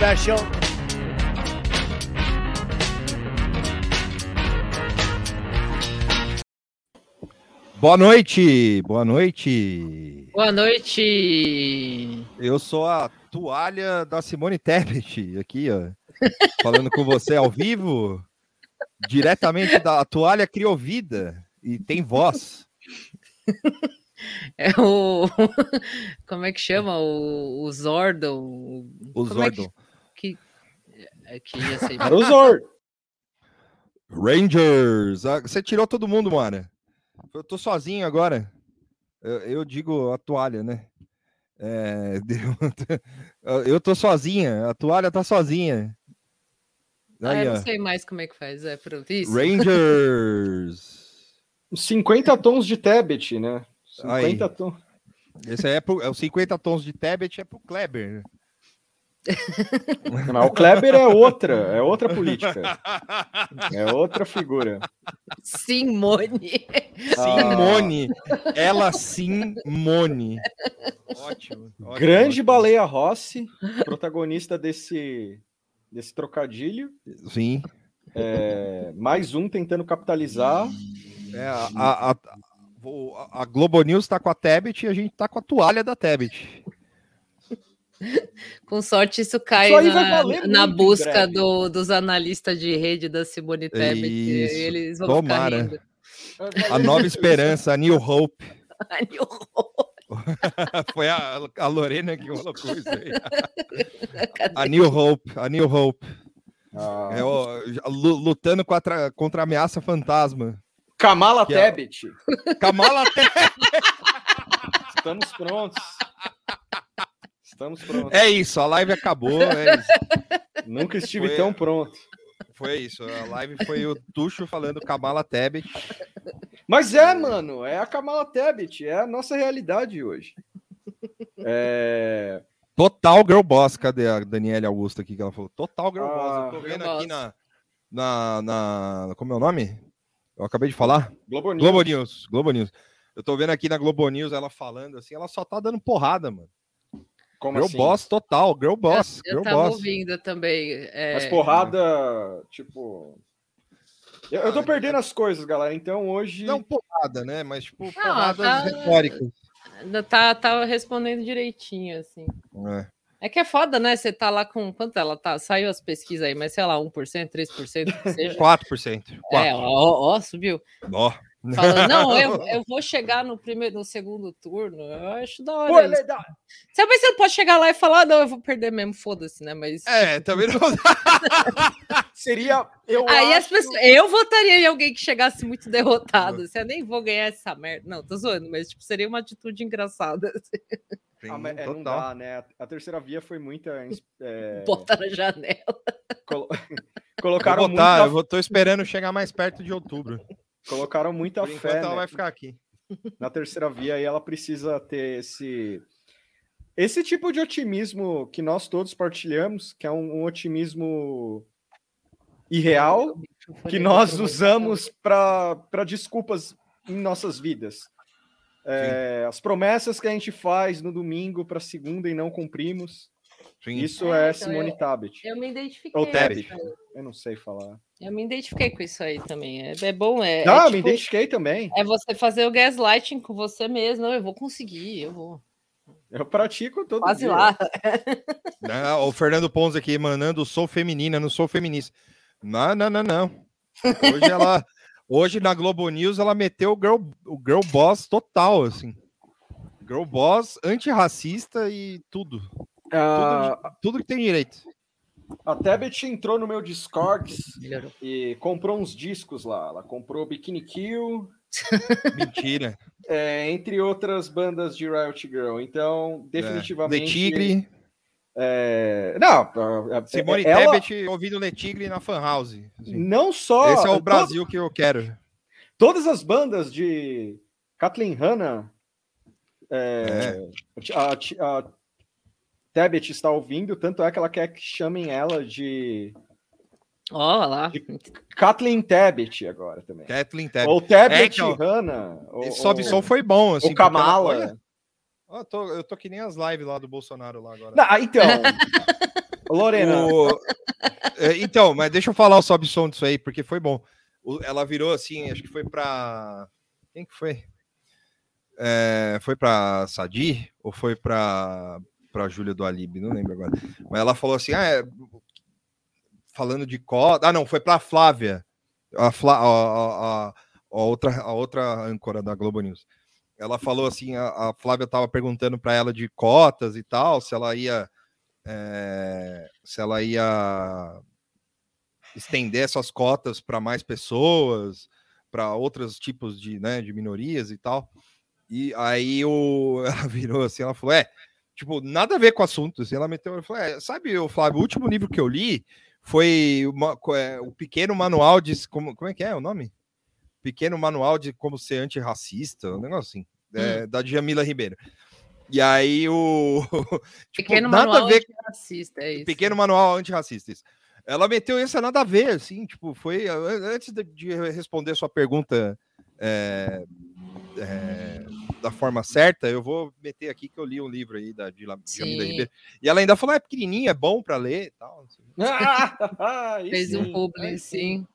special. Boa noite, boa noite. Boa noite. Eu sou a toalha da Simone Tebet, aqui, ó, falando com você ao vivo, diretamente da toalha criou vida e tem voz. É o. Como é que chama? O, o Zordon. O Como é Zordon. que, é que. Era o Zord. Rangers, ah, você tirou todo mundo, mano. Eu tô sozinho agora. Eu, eu digo a toalha, né? É, deu- eu tô sozinha, a toalha tá sozinha. Ah, Aí, eu ó. não sei mais como é que faz. É pronto. Isso. Rangers. 50 tons de Tebet, né? Aí. 50 tons. Esse aí é, pro, é os 50 tons de Tebet, é pro Kleber. Mas o Kleber é outra, é outra política. É outra figura. Simone. Simone. Ela Simone. Ótimo. ótimo, Grande ótimo. Baleia Rossi, protagonista desse, desse trocadilho. Sim. É, mais um tentando capitalizar. É, a, a, a, a Globo News tá com a Tebet e a gente tá com a toalha da Tebet. Com sorte, isso cai Isso na, na busca do- dos analistas de rede da Simone Tebet. Isso, Eles vão tomara. ficar rindo. A nova esperança, a New Hope. Ai, que horror. Foi a, a Lorena que colocou isso aí. Cadê? A New Hope, a New Hope. Ah, É, ó, lutando contra, contra a ameaça fantasma. Kamala é- Tebet, Kamala Tebet. estamos prontos. Estamos prontos. É isso, a live acabou. É isso. Nunca estive Foi- tão pronto. Foi isso. A live foi o Tuxo falando Kamala Tebet. Mas é, mano, é a Kamala Tebet, é a nossa realidade hoje. É, Total Girl Boss. Cadê a Daniela Augusta aqui que ela falou? Total Girl Ah, Boss. Eu tô Girl vendo aqui na, na, na. Como é o nome? Eu acabei de falar. Globo News. Globo News. Globo News. Eu tô vendo aqui na Globo News ela falando assim, ela só tá dando porrada, mano. Como Girl assim? Boss total, Girl Boss. Eu Girl tava Boss. ouvindo também. é, Mas porrada, tipo. Eu, eu tô perdendo as coisas, galera. Então hoje. Não porrada, né? Mas tipo, porradas tá- retóricas. ainda Tá, tá respondendo direitinho, assim. É. É que é foda, né? Você tá lá com. Quanto ela tá? Saiu as pesquisas aí, mas sei lá, 1%, 3%, que seja. 4%. 4%. É, ó, ó, subiu. Ó. Falando, não, eu, eu vou chegar no primeiro, no segundo turno. Eu acho da hora. Pô, isso. Você, não pode chegar lá e falar, "Ah, não, eu vou perder mesmo, foda-se, né? Mas. É, também não. Seria. Eu Aí as acho- pessoas. Eu votaria em alguém que chegasse muito derrotado. Assim, eu nem vou ganhar essa merda. Não, tô zoando, mas tipo, seria uma atitude engraçada. assim, Ah, mas é, não dá, né? A terceira via foi muita. é, Botar na janela. colo- Eu Colocaram, vou botar, muita, eu vou- tô esperando chegar mais perto de outubro. Colocaram muita Por enquanto fé ela né, vai ficar aqui. na terceira via e ela precisa ter esse. Esse tipo de otimismo que nós todos partilhamos, que é um, um otimismo irreal, que nós usamos para desculpas em nossas vidas. É, as promessas que a gente faz no domingo para segunda e não cumprimos. Sim. Isso É, é, então Simone eu- Tabet. Eu me identifiquei. Ou com Tebet. isso aí. Eu não sei falar. Eu me identifiquei com isso aí também. É, é bom, é. Não, é, me tipo, identifiquei também. é você fazer o gaslighting com você mesmo. Não, eu vou conseguir, eu vou. Eu pratico todo Quase dia. lá. Não, o Fernando Pons aqui mandando sou feminina, não sou feminista. Não, não, não, não. Hoje ela, hoje na Globo News ela meteu o girl, o girl boss total, assim. Girl boss antirracista e tudo, Ah, tudo que tem direito. a Tebet entrou no meu Discord e comprou uns discos lá. Ela comprou Bikini Kill, Mentira. é, entre outras bandas de Riot Girl. Então, É. definitivamente. The Tigre, É, não, é- Simone ela Tebet ouvindo Le Tigre na Fan House. assim. não só. Esse é o todo- Brasil que eu quero. todas as bandas de Kathleen Hanna, é, a, a Tebet está ouvindo, tanto é que ela quer que chamem ela de Ó lá. Kathleen Tebet agora também. Kathleen Tebet. Ou Tebet É, então, Hanna. Esse sobe som foi bom. Assim, ou ela- Kamala. ó, eu, tô, eu tô que nem as lives lá do Bolsonaro lá agora. Não, ah, então, Lorena, O- É, então, mas deixa eu falar o sobe som disso aí, porque foi bom. O- ela virou assim, acho que foi pra. Quem que foi? É, foi pra Sadi ou foi pra, pra Júlia do Alibi? Não lembro agora. Mas ela falou assim: ah, é, falando de cota. Ah, não, foi pra Flávia, a, Flá- a- a- a- a outra, a outra âncora da Globo News. Ela falou assim: a, a Flávia tava perguntando para ela de cotas e tal, se ela ia. é, se ela ia estender essas cotas para mais pessoas, para outros tipos de, né, de minorias e tal. E aí o, ela virou assim, ela falou, é, tipo, nada a ver com o assunto. Assim, ela meteu, ela falou, é, sabe, o Flávio, o último livro que eu li foi uma- é, o pequeno manual de como, como é que é o nome? Pequeno manual de como ser antirracista, um negócio assim, é, da Djamila Ribeiro. E aí o tipo, Pequeno manual ver racista, é isso. Pequeno manual antirracista. isso. Ela meteu isso a nada a ver, assim, tipo, foi. an- Antes de, de responder sua pergunta é, é, da forma certa, eu vou meter aqui que eu li um livro aí da de Jamila Sim. Ribeiro. E ela ainda falou: é pequenininho, é bom para ler e tal. assim. Aí Fez um sim, publi, aí sim.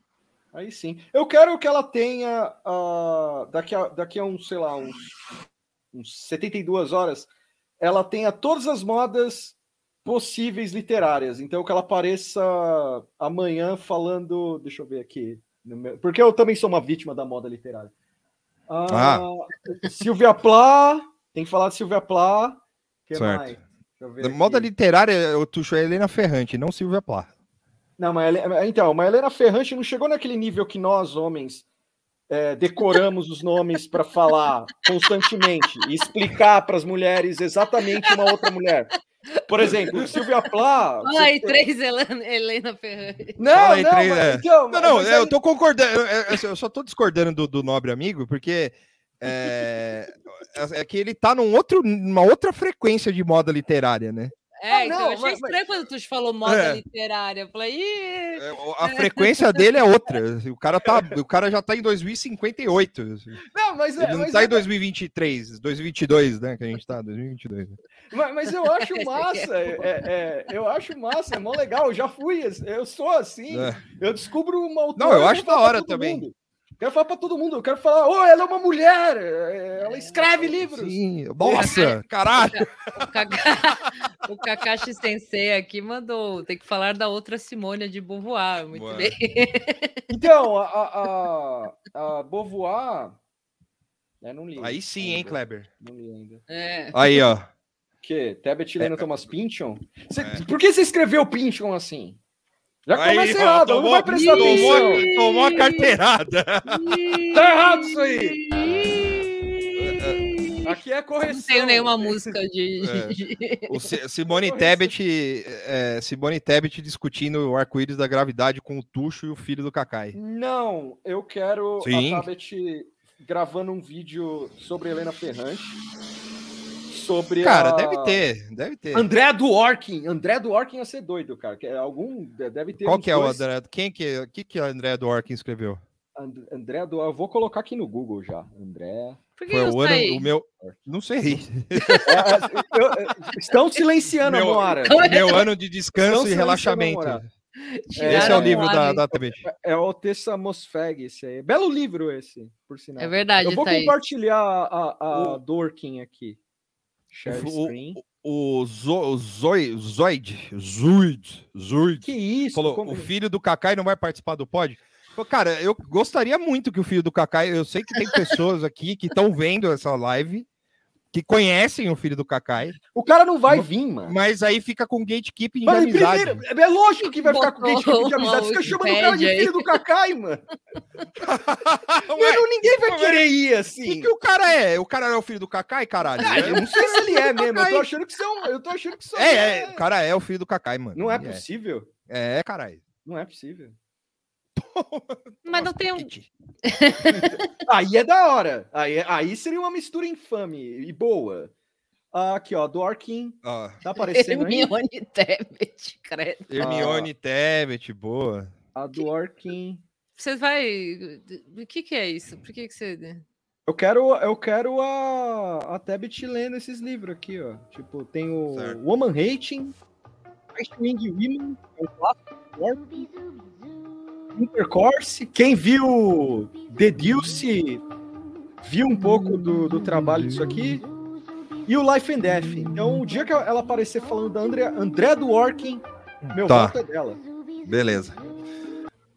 Aí sim. Eu quero que ela tenha ah, daqui, a, daqui a uns, sei lá, uns, uns 72 horas, ela tenha todas as modas possíveis literárias. Então que ela apareça amanhã falando, deixa eu ver aqui, porque eu também sou uma vítima da moda literária. Ah, Silvia Plá, tem que falar de Silvia Plá. Que Certo. mais? Deixa moda literária, eu tuxo a Helena Ferrante, não Silvia Plá. Não, mas então, mas Helena Ferrante não chegou naquele nível que nós, homens, é, decoramos os nomes para falar constantemente e explicar para as mulheres exatamente uma outra mulher. Por exemplo, Silvia Plá. Ai, tem- três Helena, Helena Ferrari. Não, Fala aí, não, três, mas, é. então, Não, não, mas eu tô concordando, eu, eu- eu só tô discordando do, do nobre amigo, porque é, é que ele tá num outro, numa outra frequência de moda literária, né? É, Ah, então não, eu achei mas- estranho quando tu falou moda É. literária. Eu falei, Ih, É, A frequência dele é outra. O cara, tá, o cara já tá em 2058. assim. Não, mas, é- Ele não mas tá é- em 2023, 2022, né? Que a gente tá, 2022. Mas, mas eu acho massa, é, é- eu acho massa, é mó legal. Eu já fui, eu sou assim. É. Eu descubro uma autora. Não, eu acho da hora também. mundo. Quero falar para todo mundo. Eu quero falar, oh, ela é uma mulher. é, Ela escreve livros. Sim, nossa, caralho. o, Kaka... o Kakashi Sensei aqui mandou. Tem que falar da outra Simônia de Beauvoir. Muito Boa. bem. Então, a, a, a, a Beauvoir. Eu não li. Aí sim, hein. Kleber. Não li ainda. É. Aí, ó. O quê? Tebet lendo Thomas Pynchon? Cê- É. Por que você escreveu Pynchon assim? Já Aí, começa errado, ela não vai prestar tomou, atenção. tomou a carteirada. Tá errado isso aí. Aqui é correção. Não tenho nenhuma música de. É. O Si- Simone Tebet, é, Simone Tebet discutindo o arco-íris da gravidade com o Tuxo e o filho do Cacai. Não, eu quero Sim. a Tabet gravando um vídeo sobre Helena Ferrante. Sobre Cara, a... deve ter, deve ter. André Dworkin. André Dworkin ia ser doido, cara. Que é algum deve ter Qual que é o André? Quem que, é- que que o André Dworkin escreveu? And- André Dworkin. Eu vou colocar aqui no Google já. André. Por que o ano, aí? o meu, não sei. É, eu- eu- estão silenciando meu, a Moara. meu ano de descanso Não e relaxamento. vou Esse é o livro da, da Tebet. É o Tessa Mosfeg, esse aí. Belo livro esse, por sinal. É verdade, Eu vou Thaís. compartilhar a, a Dorkin aqui. Share O- screen. O, Zo, o Zoi- Zoid, Zuid, Zuid, Que isso? falou, como- o filho do Cacai não vai participar do pod? Cara, eu gostaria muito que o filho do Cacai, eu sei que tem pessoas aqui que estão vendo essa live que conhecem o filho do Kakai, O cara não vai vir, mano. mas aí fica com gatekeeping de amizade. primeiro, é lógico que vai ficar com gatekeeping de amizade. Fica chamando o cara de filho do Kakai, mano. Mano, ninguém vai Ué, querer ir O assim. que o cara é? O cara é o filho do Kakai, caralho? Ah, eu não sei se ele é mesmo. Eu tô achando que são. Eu tô achando que são. É, é, o cara é o filho do Kakai, mano. Não é é. possível. É, caralho. Não é possível. Mas não tem um. Aí é da hora. Aí, é- aí seria uma mistura infame e boa. Ah, Aqui, ó, Dorkin. Ó, Tá aparecendo aí? Hermione Tebet, credo. Hermione Tebet, boa. A Dorkin. Você vai. O que, que é isso? Por que, que você. Eu quero, eu quero a, a Tebet lendo esses livros aqui, ó. Tipo, tem o Certo. Woman Hating, Wing Women, é um clássico, Intercourse. Quem viu The Deuce viu um pouco do, do trabalho disso aqui. E o Life and Death. Então, o dia que ela aparecer falando da André, André Dworkin, meu Tá. voto é dela. Beleza.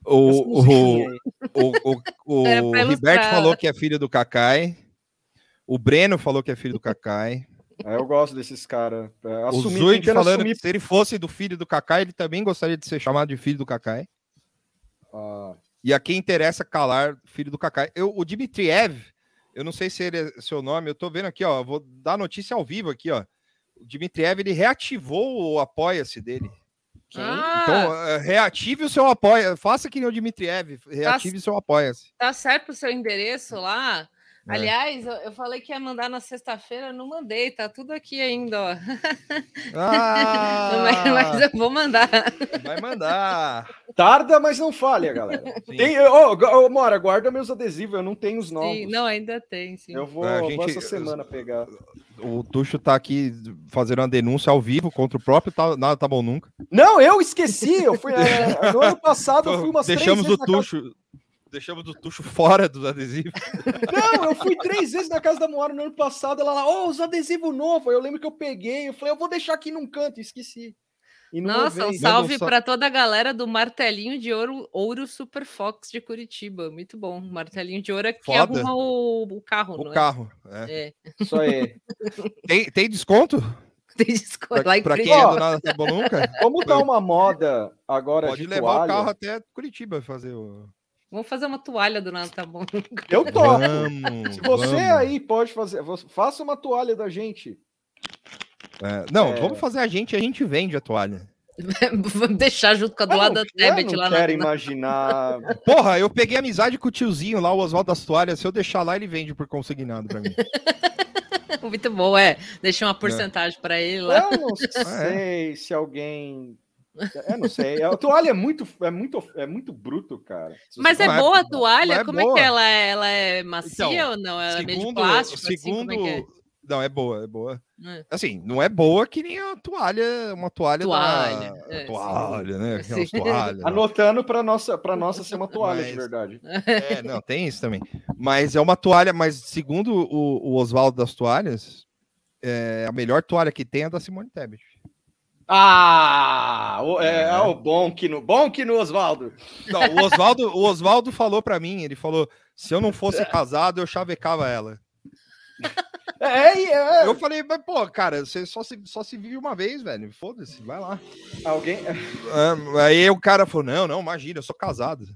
O, musiquinha o, o, o, o pra Ribert ilustrar. falou que é filho do Kakai. O Breno falou que é filho do Kakai. É, eu gosto desses caras. É, O Zuid falando assumir- que se ele fosse do filho do Kakai, ele também gostaria de ser chamado de filho do Kakai. Ah, E a quem interessa calar, filho do Kakai. Eu, o Dmitriev, eu não sei se ele é seu nome, eu tô vendo aqui, ó. Vou dar notícia ao vivo aqui, ó. O Dmitriev, ele reativou o apoia-se dele. quem? Ah, Então, eh, reative o seu apoia. Faça que nem o Dmitriev, reative o seu apoia-se. tá certo o seu endereço lá? É. Aliás, eu, eu falei que ia mandar na sexta-feira, não mandei, tá tudo aqui ainda, ó. Ah, Mas, mas eu vou mandar. vai mandar. Tarda, mas não falha, galera. Sim. Tem, ô, ô, Mora, guarda meus adesivos, eu não tenho os novos. Sim, não, ainda tem, sim. Eu vou, a vou gente- essa semana pegar. O Tuxo tá aqui fazendo uma denúncia ao vivo contra o próprio tá, Nada Tá Bom Nunca. Não, eu esqueci. Eu fui, é, no ano passado eu fui umas Deixamos três o vezes na Tuxo. Deixamos o Tuxo fora dos adesivos. Não, eu fui três vezes na casa da Moara no ano passado. Ela lá, ô, os adesivos novos. Eu lembro que eu peguei. Eu falei, eu vou deixar aqui num canto. e Esqueci. E Nossa, um salve sal- para toda a galera do Martelinho de Ouro, Ouro Super Fox de Curitiba. Muito bom. Martelinho de Ouro é que arruma o, o carro, O não carro. é. é? É. Isso aí. Tem, tem desconto? Tem desconto Pra, lá em pra quem é do Nada Tá Bom Nunca? Vamos dar uma moda agora Pode de levar toalha. o carro até Curitiba fazer o. Vamos fazer uma toalha do nada, tá bom? Eu topo. Vamos, Se você vamos. aí pode fazer, faça uma toalha da gente. É, não, É. vamos fazer a gente, a gente vende a toalha. Vamos deixar junto com a do Eu lado não, da eu Tebet não lá quero na- imaginar. Porra, eu peguei amizade com o tiozinho lá, o Oswaldo das Toalhas. Se eu deixar lá, ele vende por consignado pra mim. Muito bom, é. Deixa uma porcentagem para ele lá. Eu não sei se alguém. Eu não sei. A toalha é muito, é muito, é muito bruto, cara. Mas é Não é- boa a não toalha? é Como é boa. que ela é? Ela é macia Então, ou não? Ela é meio de segundo, plástico? assim, segundo, como é que é? Não é boa, é boa. É. Assim, não é boa que nem a toalha, uma toalha, Toalha, da é, toalha, né? Aquelas Sim. toalhas. não. Anotando para nossa, para nossa ser uma toalha de Mas- verdade. É, não, tem isso também. Mas é uma toalha, mas segundo o, o Oswaldo das Toalhas, é, a melhor toalha que tem é a da Simone Tebet. Ah, o, é, É. ah, o bom que no bom que no Oswaldo. Não, o Oswaldo, o Oswaldo falou pra mim, ele falou, se eu não fosse casado, eu chavecava ela. É, é, é. Eu falei, mas pô, cara, você só se, só se vive uma vez, velho. Foda-se, vai lá. alguém. Ah, aí o cara falou, não, não, imagina, eu sou casado.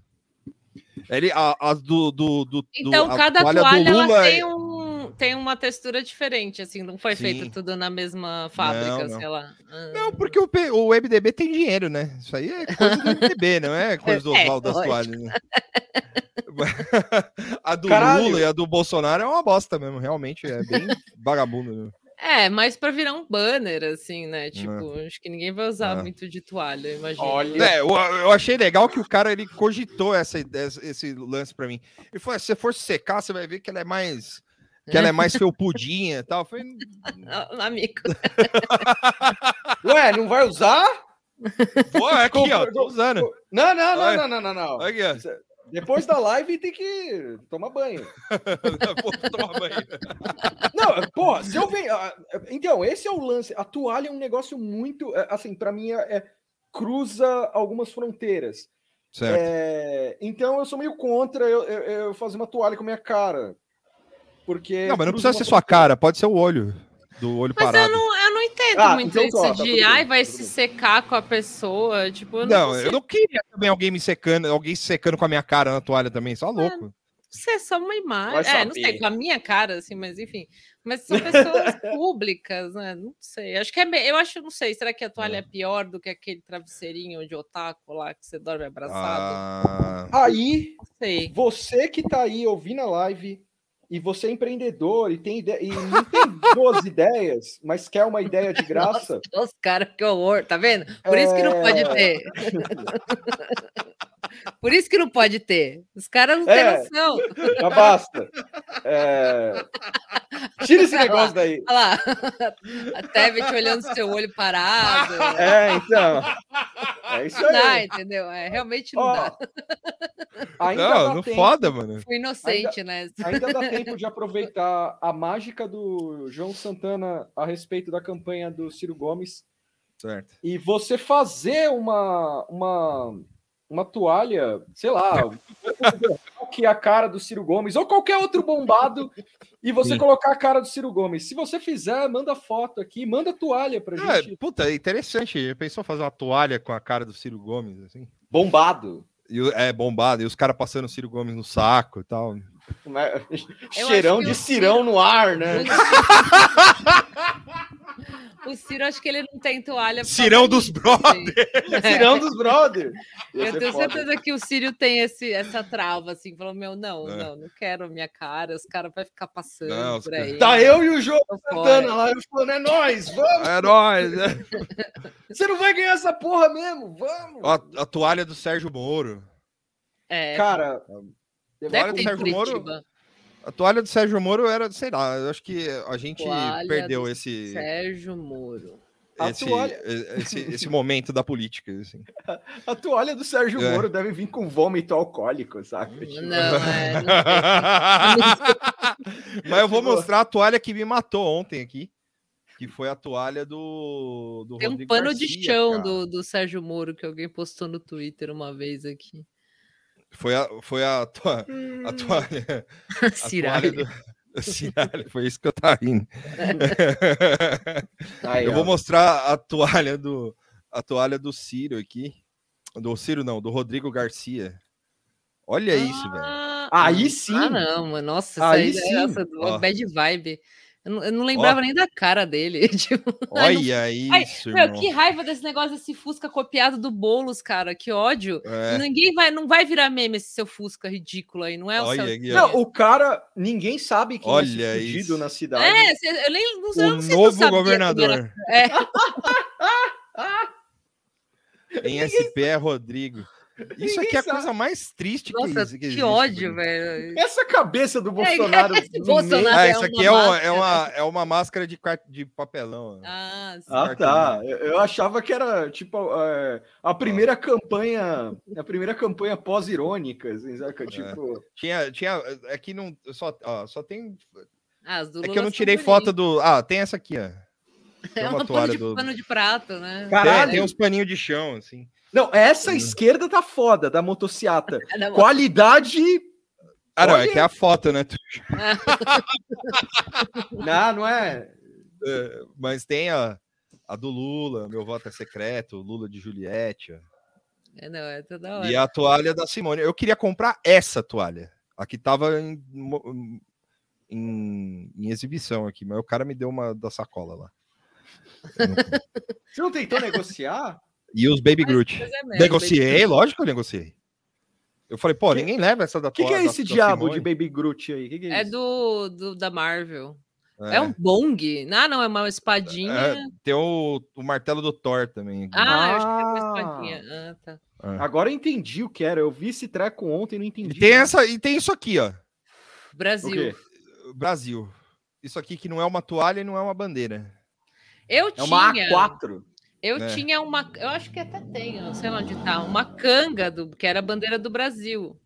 Ele, a, a do, do, do, Então, a cada toalha toalha, do ela Lula tem, um, tem uma textura diferente, assim, não foi Sim. feito tudo na mesma fábrica, Não, não. sei lá. Ah. Não, porque o, o MDB tem dinheiro, né? Isso aí é coisa do MDB, não é coisa do É, Oswaldo das lógico. Toalhas. Né? a do Caralho. Lula e a do Bolsonaro é uma bosta mesmo, realmente. É bem vagabundo. Né? É, mas para virar um banner, assim, né? Tipo, acho que ninguém vai usar É. muito de toalha, imagina. Olha. É, eu, eu achei legal que o cara ele cogitou essa, ideia- esse lance pra mim. Ele falou: se você for secar, você vai ver que ela é mais. Que ela é mais felpudinha e tal. Falei, Ah, Amigo. Ué, não vai usar? pô, aqui, ó, tô usando. Não, não, não, não, não, não, não. Aqui, ó. Depois da live tem que tomar banho. Tomar banho. Não, pô, se eu venho. ah, Então, esse é o lance. A toalha é um negócio muito. é, Assim, pra mim, é, é- cruza algumas fronteiras. Certo. É, então, eu sou meio contra eu, eu, eu fazer uma toalha com a minha cara. Porque Não, mas não precisa ser sua cara, pode ser o olho. Do olho Mas parado. eu não, eu não entendo Ah, muito então isso tá, tá de bem, ai, vai tudo se bem. secar com a pessoa. Tipo, eu não, Não, eu não queria também alguém me secando, alguém se secando com a minha cara na toalha também, É. só louco. ser só uma imagem. Vai É, não sei, com a minha cara, assim, mas enfim. Mas são pessoas públicas, né? Não sei. Acho que é. Eu acho, não sei. Será que a toalha é pior do que aquele travesseirinho de otaku lá que você dorme abraçado? Ah, Aí, você que tá aí ouvindo a live e você é empreendedor e tem ide- e não tem boas ideias, mas quer uma ideia de graça, Os caras, que horror, tá vendo? Por isso que não pode É. ter. Por isso que não pode ter. Os caras não têm É. noção. já basta. É, Tira esse negócio daí. Olha lá. A Tebet olhando seu olho parado. É, então. É isso Não dá, aí. entendeu? É, realmente não Ó, dá. ainda não, dá não tempo- foda, mano. Fui inocente, né? Ainda dá tempo de aproveitar a mágica do João Santana a respeito da campanha do Ciro Gomes Certo. e você fazer uma uma uma toalha, sei lá, que é a cara do Ciro Gomes ou qualquer outro bombado e você Sim. colocar a cara do Ciro Gomes. Se você fizer, manda foto aqui, manda toalha pra Ah, gente. puta, é interessante. Já Pensou fazer uma toalha com a cara do Ciro Gomes, assim? Bombado. E, é, bombado. E os caras passando o Ciro Gomes no saco e tal. né? Cheirão de cirão no ar, né? O Ciro, acho que ele não tem toalha. Cirão dos brothers! Cirão dos brothers. Eu tenho foda. certeza que o Círio tem esse, essa trava, assim, falou, meu, não, É. não, não quero a minha cara, os caras vão ficar passando Não, por aí. Tá eu e o João fora. lá, eu falando, é nóis, vamos! É nóis! né? Você não vai ganhar essa porra mesmo, vamos! Ó, a, toalha do Sérgio Moro. É, Cara, deve do ter em Sérgio Moro-. A toalha do Sérgio Moro era, sei lá, eu acho que a gente Toalha perdeu do esse, Sérgio Moro. Esse, toalha- esse, esse momento da política. Assim. a toalha do Sérgio É. Moro deve vir com vômito alcoólico, sabe? Tipo, Não, é, não Mas eu vou mostrar a toalha que me matou ontem aqui. Que foi a toalha do, do tem um Rodrigo pano de Garcia, chão cara. do, do Sérgio Moro que alguém postou no Twitter uma vez aqui. Foi a, foi a, toa- Hum. a toalha. A Ciralho. toalha do... Ciralho, foi isso que eu tava rindo. Aí, eu ó. vou mostrar a toalha do a toalha do Ciro aqui. Do Ciro não, do Rodrigo Garcia. Olha isso, velho. Ah, Aí sim. Ah, não, mano. Nossa, Aí aí, sim. uma bad vibe. Eu não, eu não lembrava nem da cara dele. tipo, ai, não- Olha ai, isso, meu, irmão. que raiva desse negócio desse Fusca copiado do Boulos, cara. Que ódio. É. Ninguém vai, não vai virar meme esse seu Fusca ridículo aí, não é o Olha seu. aqui, ó. Não, o cara, ninguém sabe quem é Olha esse fudido isso. na cidade. É, cê- eu nem não sei, eu O não sei se tu novo governador. era- É, Em SP é Rodrigo. Isso aqui é a coisa mais triste que, nossa, existe, que, existe, ódio, velho. Essa cabeça do Bolsonaro. esse no Bolsonaro- meio- Ah, é isso uma aqui é uma, é, máscara. uma, é uma máscara de, de papelão. Ah, sim. Ah, tá. Eu eu achava que era tipo é, a primeira campanha, a primeira campanha pós-irônica, assim, saca? Tipo, Tinha, tinha, é que não, só, ó, só tem, Ah, as do é que eu não tirei foto do, ah, tem essa aqui, ó. Tem É uma uma toalha pano de, do, pano de prato, né? caralho. tem, tem uns paninhos de chão, assim. Não, essa esquerda tá foda da motociata. Não, Qualidade. Ah, não, é que é a foto, né? Não, não é. É, Mas tem a, a do Lula, meu voto é secreto, Lula de Juliette. É, não, é toda hora. E a toalha da Simone. Eu queria comprar essa toalha. A que tava em, em, em exibição aqui, mas o cara me deu uma da sacola lá. Você não tentou negociar? E os Baby Groot. É Negociei, lógico que eu negociei. Eu falei, pô, ninguém leva essa da O que, que é esse da diabo Simone. de Baby Groot aí? Que que é, É do, do da Marvel. É. É, um bong? Ah, não, é uma espadinha. é, tem o, o martelo do Thor também. aqui. Ah, eu acho que é uma Ah. espadinha. Ah, tá. Agora eu entendi o que era. Eu vi esse treco ontem e não entendi. E tem, essa, e tem isso aqui, ó. O Brasil. quê? Brasil. Isso aqui que não é uma toalha e não é uma bandeira. Eu É uma tinha. A4. Eu né? tinha uma. Eu acho que até tenho, não sei lá onde tá. Uma canga, do, que era a bandeira do Brasil.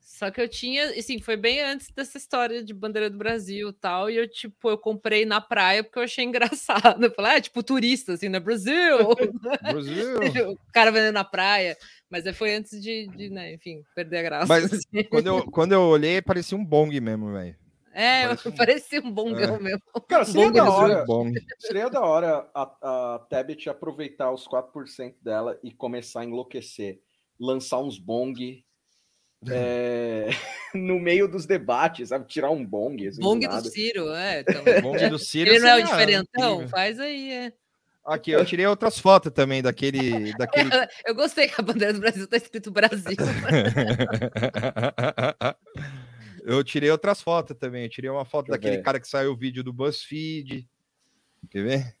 Só que eu tinha, assim, foi bem antes dessa história de bandeira do Brasil e tal. E eu, tipo, eu comprei na praia porque eu achei engraçado. Eu falei, ah, tipo, turista, assim, no Brasil. Brasil. o cara vendendo na praia. Mas foi antes de, de, né, enfim, perder a graça. Mas assim. quando, eu, quando eu olhei, parecia um bong mesmo, velho. É, Parece um- parecia um bongão É. mesmo. Cara, seria Bong da hora. Seria da hora a, a Tebet aproveitar os 4% dela e começar a enlouquecer. Lançar uns bong é, no meio dos debates, sabe? Tirar um bong. assim, Bong do. Ciro, é. também. Bom do Ciro Ele não é o seria diferentão? incrível. Faz aí, é. Aqui, eu tirei outras fotos também daquele. daquele... Eu gostei que a bandeira do Brasil tá escrito Brasil. Eu tirei outras fotos também. Eu tirei uma foto Deixa daquele ver. cara que saiu o vídeo do BuzzFeed. Quer ver?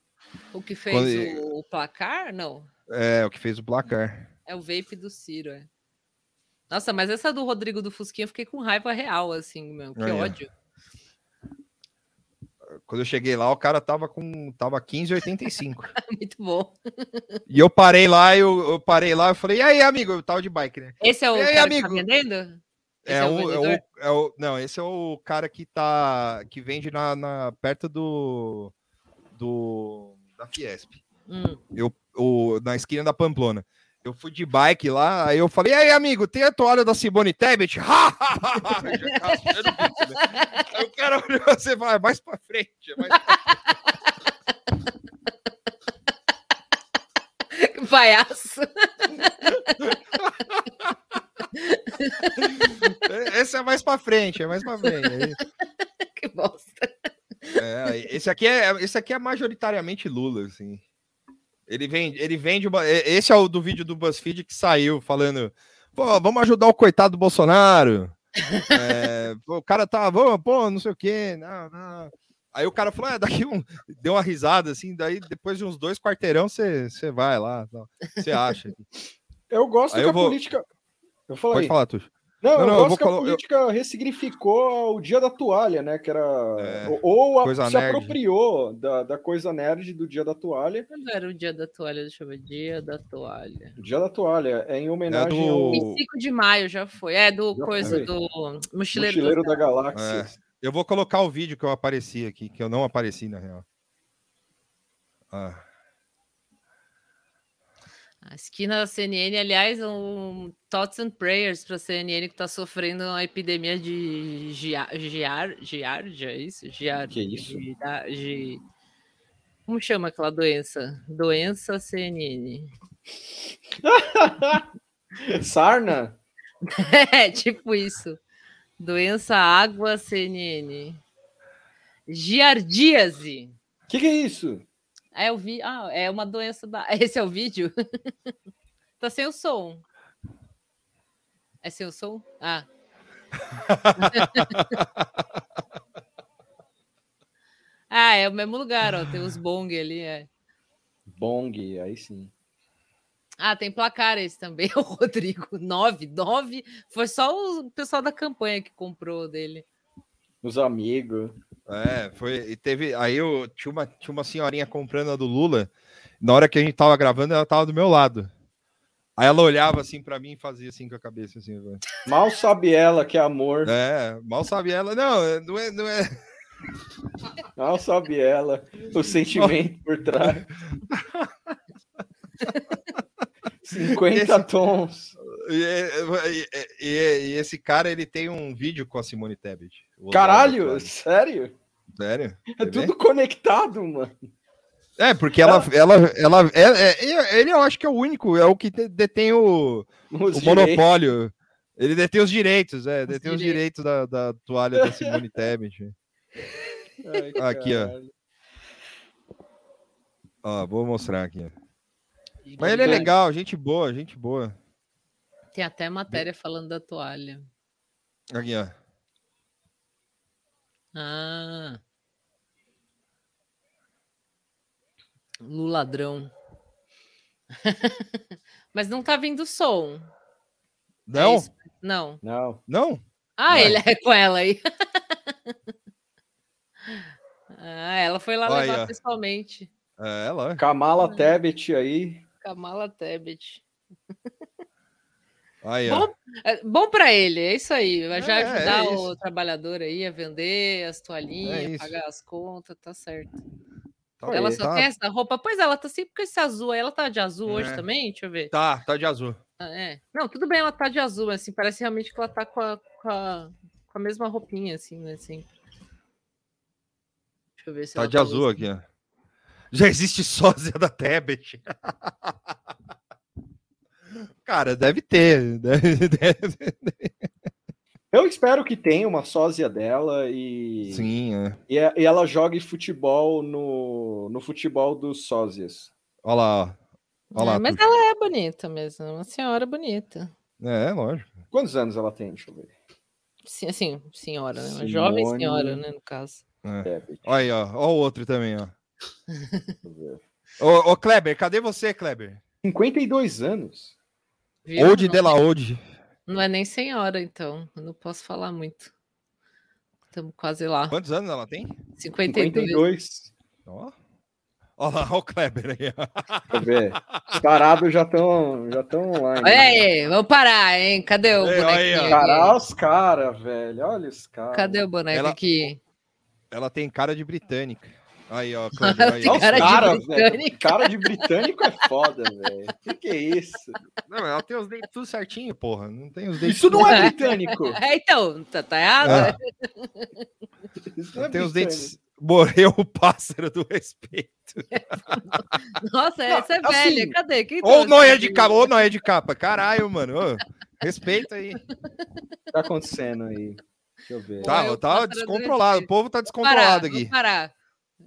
O que fez Quando- o, o placar? Não. É, o que fez o placar. É o vape do Ciro, é. Nossa, mas essa do Rodrigo do Fusquinha eu fiquei com raiva real, assim, meu. Que ódio. Quando eu cheguei lá, o cara tava com. Tava 15,85. Muito bom. e eu parei lá, eu, eu parei lá, eu falei, e aí, amigo? Eu tava de bike, né? Esse é o E aí, cara que amigo? tá vendendo? Esse É, o é, o, é o- Não, esse é o cara que tá. que vende na, na- perto do. do. da Fiesp. Hum. Eu, o, na esquina da Pamplona. Eu fui de bike lá, aí eu falei, e aí, amigo, tem a toalha da Simone Tebet? Né? Aí o cara olhou você vai mais pra frente, é mais pra Que palhaço. Esse é mais pra frente, é mais pra frente. Aí- Que bosta. é, aí- esse, aqui é, esse aqui é majoritariamente Lula, assim. Ele vende, ele vende uma. Esse é o do vídeo do BuzzFeed que saiu falando. Pô, vamos ajudar o coitado do Bolsonaro. É, pô, o cara tá, vamos, pô, não sei o quê. Não, não. Aí o cara falou, é, daqui um. Deu uma risada, assim, daí depois de uns dois quarteirão, você você vai lá. Você acha. Eu gosto Aí que eu a vou- política. Eu falei. Pode falar, Tuxo. Não, Não, eu não, eu gosto vou que a colo- eu- política ressignificou o dia da toalha, né? Que era. É, ou- a- se nerd. apropriou da, da coisa nerd do dia da toalha. Quando era o dia da toalha? Deixa eu ver. Dia da toalha. Dia da toalha é em homenagem do- ao 25 de maio já foi. É do Já coisa foi. do Mochileiro, Mochileiro das da Galáxia. É. Eu vou colocar o vídeo que eu apareci aqui, que eu não apareci, na real. Ah. A esquina da CNN, aliás, um Thoughts and Prayers para a CNN que está sofrendo uma epidemia de gia- giar, giardia, é isso? Giar, Que isso? gira- gi- Como chama aquela doença? Doença CNN. Sarna? É, tipo isso. Doença água CNN. Giardíase. O que, que é isso? É, eu vi. Ah, é uma doença da. Esse é o vídeo? tá sem o som. É sem o som? Ah. ah, é o mesmo lugar, ó. Tem os bong ali, é. Bong, aí sim. Ah, tem placar esse também, o Rodrigo. Nove, nove. Foi só o pessoal da campanha que comprou dele. Os amigos. É, foi. E teve. Aí eu tinha uma, tinha uma senhorinha comprando a do Lula. Na hora que a gente tava gravando, ela tava do meu lado. Aí ela olhava assim pra mim e fazia assim com a cabeça, assim. Mal sabe ela que é amor. É, mal sabe ela. Não, não é. Não é... Mal sabe ela o sentimento por trás. 50 Esse- tons. E, e- e- e esse cara, ele tem um vídeo com a Simone Tebet. Caralho, Flores. sério? Sério? É tudo conectado, mano. É, porque ela, ela, ela é, é- ele eu acho que é o único, é o que detém o, Os o direitos. monopólio. Ele detém os direitos, é, detém os direitos. direitos da, da toalha da Simone Tebet. Ai, Aqui, ó. caralho. Ó, vou mostrar aqui. Mas ele é legal, gente boa, gente boa. Tem até matéria falando da toalha. Aqui, ó. Ah. Luladrão. Mas não tá vindo som. É Não? isso? não. Não. Não? Ah, Ué. ele é com ela aí. ah, ela foi lá Olha levar pessoalmente. É ela. Kamala Tebet aí. Kamala Tebet. Aí. Bom, é, bom para ele, é isso aí. Vai já É, é ajudar isso. o trabalhador aí a vender as É toalhinhas, isso. pagar as contas, tá certo. Tá, ela bom, só tá, quer essa roupa? Pois ela tá sempre com esse azul aí. Ela tá de azul hoje É. também? Deixa eu ver. tá, tá de azul. Ah, é. Não, tudo bem, ela tá de azul, mas assim, parece realmente que ela tá com a, com a, com a mesma roupinha, assim, né? Deixa eu ver se Tá de azul aqui, ó. Já existe sósia da Tebet. Cara, deve ter. Deve, deve- Eu espero que tenha uma sósia dela e, Sim, é. e, a- e ela jogue futebol no, no futebol dos sósias. Olha lá, ó. Olha lá. É, mas Tuxo. ela é bonita mesmo, uma senhora bonita. É, lógico. Quantos anos ela tem? Deixa eu ver. Sim, assim, senhora, né? Uma jovem Simone. senhora, né, no caso. É. Olha aí, ó. Olha o outro também, ó. deixa eu ver. Ô, ô, Kleber, cadê você, Kleber? 52 anos. Viu? De la Ode. não é nem senhora, então. Eu não posso falar muito. Estamos quase lá. Quantos anos ela tem? 52. 52. Ó. Olha lá, o Kleber aí. ó. Deixa eu ver. Os tarados já estão já tão online. Olha aí, vamos parar, hein? Cadê o Ei, bonequinho? aqui? os caras, velho. Olha os caras. Cadê o boneco Ela- aqui? Ela tem cara de britânica. Aí, ó, Kleber. Aí, ó. Os cara de caras, velho. britânico. Cara de britânico é foda, velho. O que, que é isso? Não, ela tem os dentes tudo certinho, porra. Não tem os dentes. Isso não é britânico. É, então, tá, tá errado? É. Isso não é tem os dentes. Morreu o pássaro do respeito. Nossa, essa é assim, velha. Cadê? Quem Ou noia essa de capa, ou noia de capa. Caralho, mano. Ô, respeita aí. O que tá acontecendo aí? Deixa eu ver. Tá, tá descontrolado. O povo tá Vou descontrolado parar, aqui. vou parar.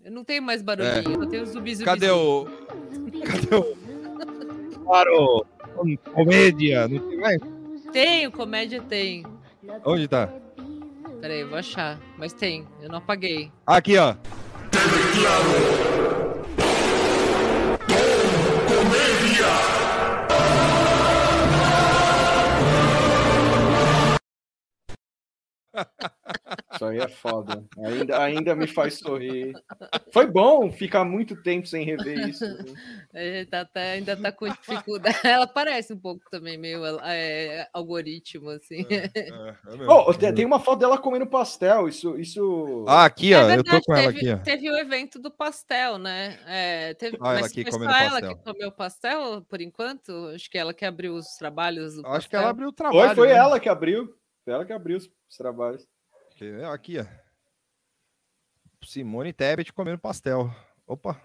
Eu não tenho mais barulhinho, eu tenho zumbi, zumbi. Cadê zumbi. o. Cadê o. Claro! Comédia! Não tem mais? Tenho, comédia tem. Onde tá? Peraí, eu vou achar. Mas tem, eu não apaguei. Aqui, ó. Isso aí é foda. Ainda, ainda me faz sorrir. Foi bom ficar muito tempo sem rever isso. É, tá até- ainda tá com dificuldade. Ela parece um pouco também, meio é, algoritmo, assim. Oh, te- tem uma foto dela comendo pastel. Isso. isso... Ah, aqui, É ó. eu verdade, tô com ela teve, aqui, ó. teve o evento do pastel, né? É, teve, Olha ela mas aqui foi comendo só ela pastel. que comeu pastel, por enquanto? Acho que ela que abriu os trabalhos do Acho que ela pastel. abriu o trabalho. Foi, foi né? ela que abriu. Foi ela que abriu os, os Aqui, ó. Simone Tebet comendo pastel. Opa.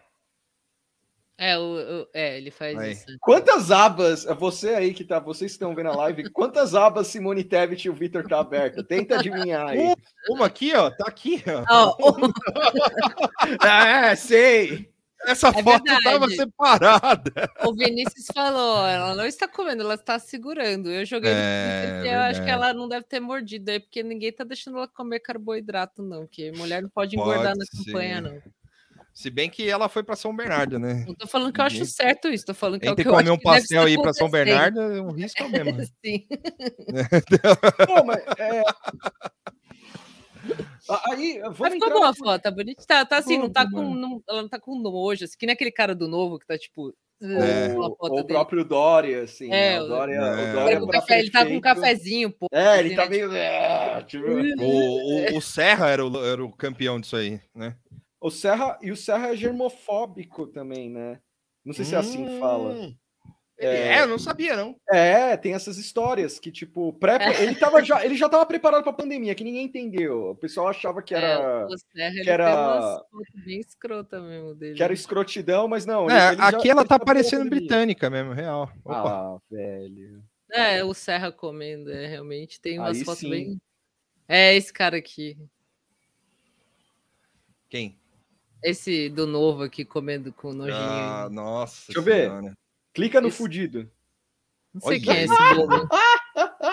É, o, o- é, ele faz Aí. isso. Quantas abas, você aí que tá, vocês que estão vendo a live, quantas abas Simone Tebet e o Vitor tá aberta? Tenta adivinhar aí. Uma aqui, ó. Tá aqui, ó. Ó, o- Ah, sei. Essa É foto verdade. tava separada. o Vinícius falou, ela não está comendo, ela está segurando. Eu joguei no É, eu acho que ela não deve ter mordido aí, porque ninguém tá deixando ela comer carboidrato, não. Que mulher não pode engordar Pode na campanha, não. Se bem que ela foi pra São Bernardo, né? Não tô falando que eu acho certo isso, tô falando que é o Entre que eu comer acho um pastel e ir pra São. Bernardo, é um risco mesmo. Sim. Pô, mas, é... Aí, vamos Mas ficou entrar boa a foto, tá bonita. Tá, tá assim, não tá com. não- ela não tá com nojo, assim, que nem aquele cara do novo que tá tipo. É. uma o, foto o dele. próprio Dória, assim. É, né? o Dória, É. o Ele Dória com pra café, ele tá com um cafezinho, pô. É, ele assim, tá né, meio. é, tipo, O, o, o Serra era o, era o campeão disso aí, né? O Serra e o Serra é germofóbico também, né? Não sei se é assim que fala. Hum. É, eu não sabia, não. É, tem essas histórias que, tipo, pré ele, tava já, ele já tava preparado pra pandemia, que ninguém entendeu. O pessoal achava que É, era, o Serra, ele que era- tem umas fotos bem escrota mesmo dele. que era escrotidão, mas não. É, ele já- aqui ela tá já pegou a parecendo britânica mesmo, real. Opa. Ah, velho. É, o Serra comendo, é, realmente. Tem umas Aí fotos sim. bem. É esse cara aqui. Quem? Esse do novo aqui comendo com nojinho. Ah, nossa. Deixa eu ver. Clica no Isso. fudido. Não sei olha quem é esse bobo.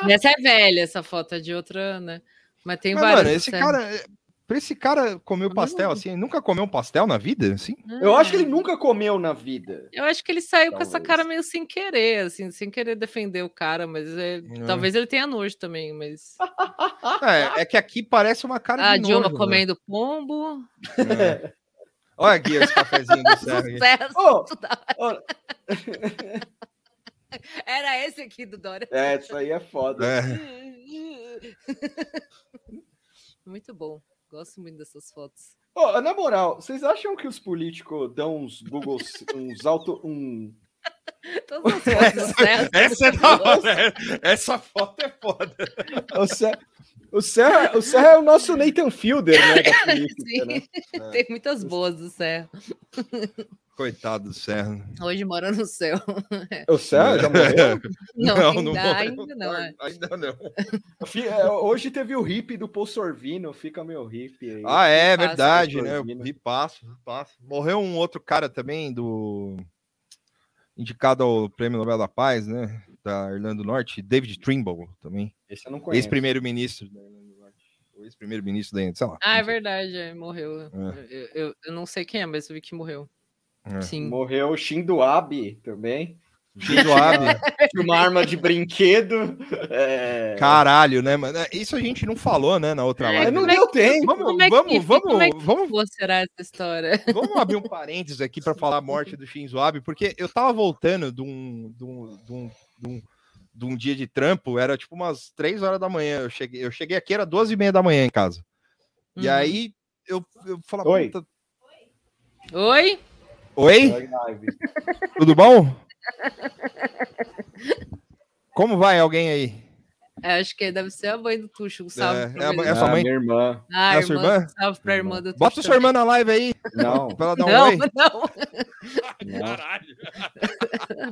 essa é velha, essa foto é de outra, né? Mas tem Mas, várias. mano, esse cara. Pra esse cara comer o pastel assim, ele nunca comeu um pastel na vida, assim? Eu acho que Ah. ele nunca comeu na vida. Eu acho que ele saiu com essa Talvez. cara meio sem querer, assim, sem querer defender o cara, mas é- É. talvez ele tenha nojo também, mas. É, é que aqui parece uma cara Ah, a de Dilma nojo, né? comendo pombo. É. Olha aqui esse cafezinho do Ô, da- ô, Era esse aqui do Dória. é, isso aí é foda. É. Muito bom. Gosto muito dessas fotos. Ô, na moral, vocês acham que os políticos dão uns Google, uns auto, um, Todas as fotos do Serra são Essa é da hora. Essa foto é foda. O, Ser- O Serra, o Serra é o nosso Nathan Fielder, né? Política, né? tem muitas boas do Serra. Coitado do Serra. Hoje mora no céu. O Serra já morreu? Não, ainda, morreu. ainda não. é. Ainda não. Fi- é, Hoje teve o hip do Paul Sorvino, fica meu hip aí. Ah, é Passa, verdade, né? Sorvino. Eu vi passo, passo. Morreu um outro cara também do indicado ao Prêmio Nobel da Paz, né? Da Irlanda do Norte, David Trimble também. Esse eu não conheço. Ex-primeiro-ministro da Irlanda do Norte. Ou ex-primeiro-ministro da sei lá. Ah, é não verdade, é, morreu. Eu, eu- eu não sei quem é, mas eu vi que morreu. É. Sim. Morreu o Shinzo Abe também. Shinzo Abe. Uma arma de brinquedo. É... Caralho, né, mano? Isso a gente não falou, né, na outra É, live. não é deu tempo. Vamos, Como é que vamos, vamos, Como é que vamos, Vou será essa história? Vamos abrir um parênteses aqui para falar a morte do Shinzo Abe, porque eu tava voltando de um, de um, de um, de um, de um dia de trampo, era tipo umas 3 horas da manhã. Eu cheguei, eu cheguei aqui, era 12 e meia da manhã em casa. E Uhum. aí eu, eu falava, Oi. "Puta, Oi? Oi, tudo bom? Como vai alguém aí? É, acho que deve ser a mãe do Tuxo. Um salve É, pra é a do é a sua Ah, mãe? minha irmã. Ah, é a sua irmã, irmã? salve pra irmã do Bota Tuxo sua irmã na live aí, Não, pra ela dar um Não, oi. não.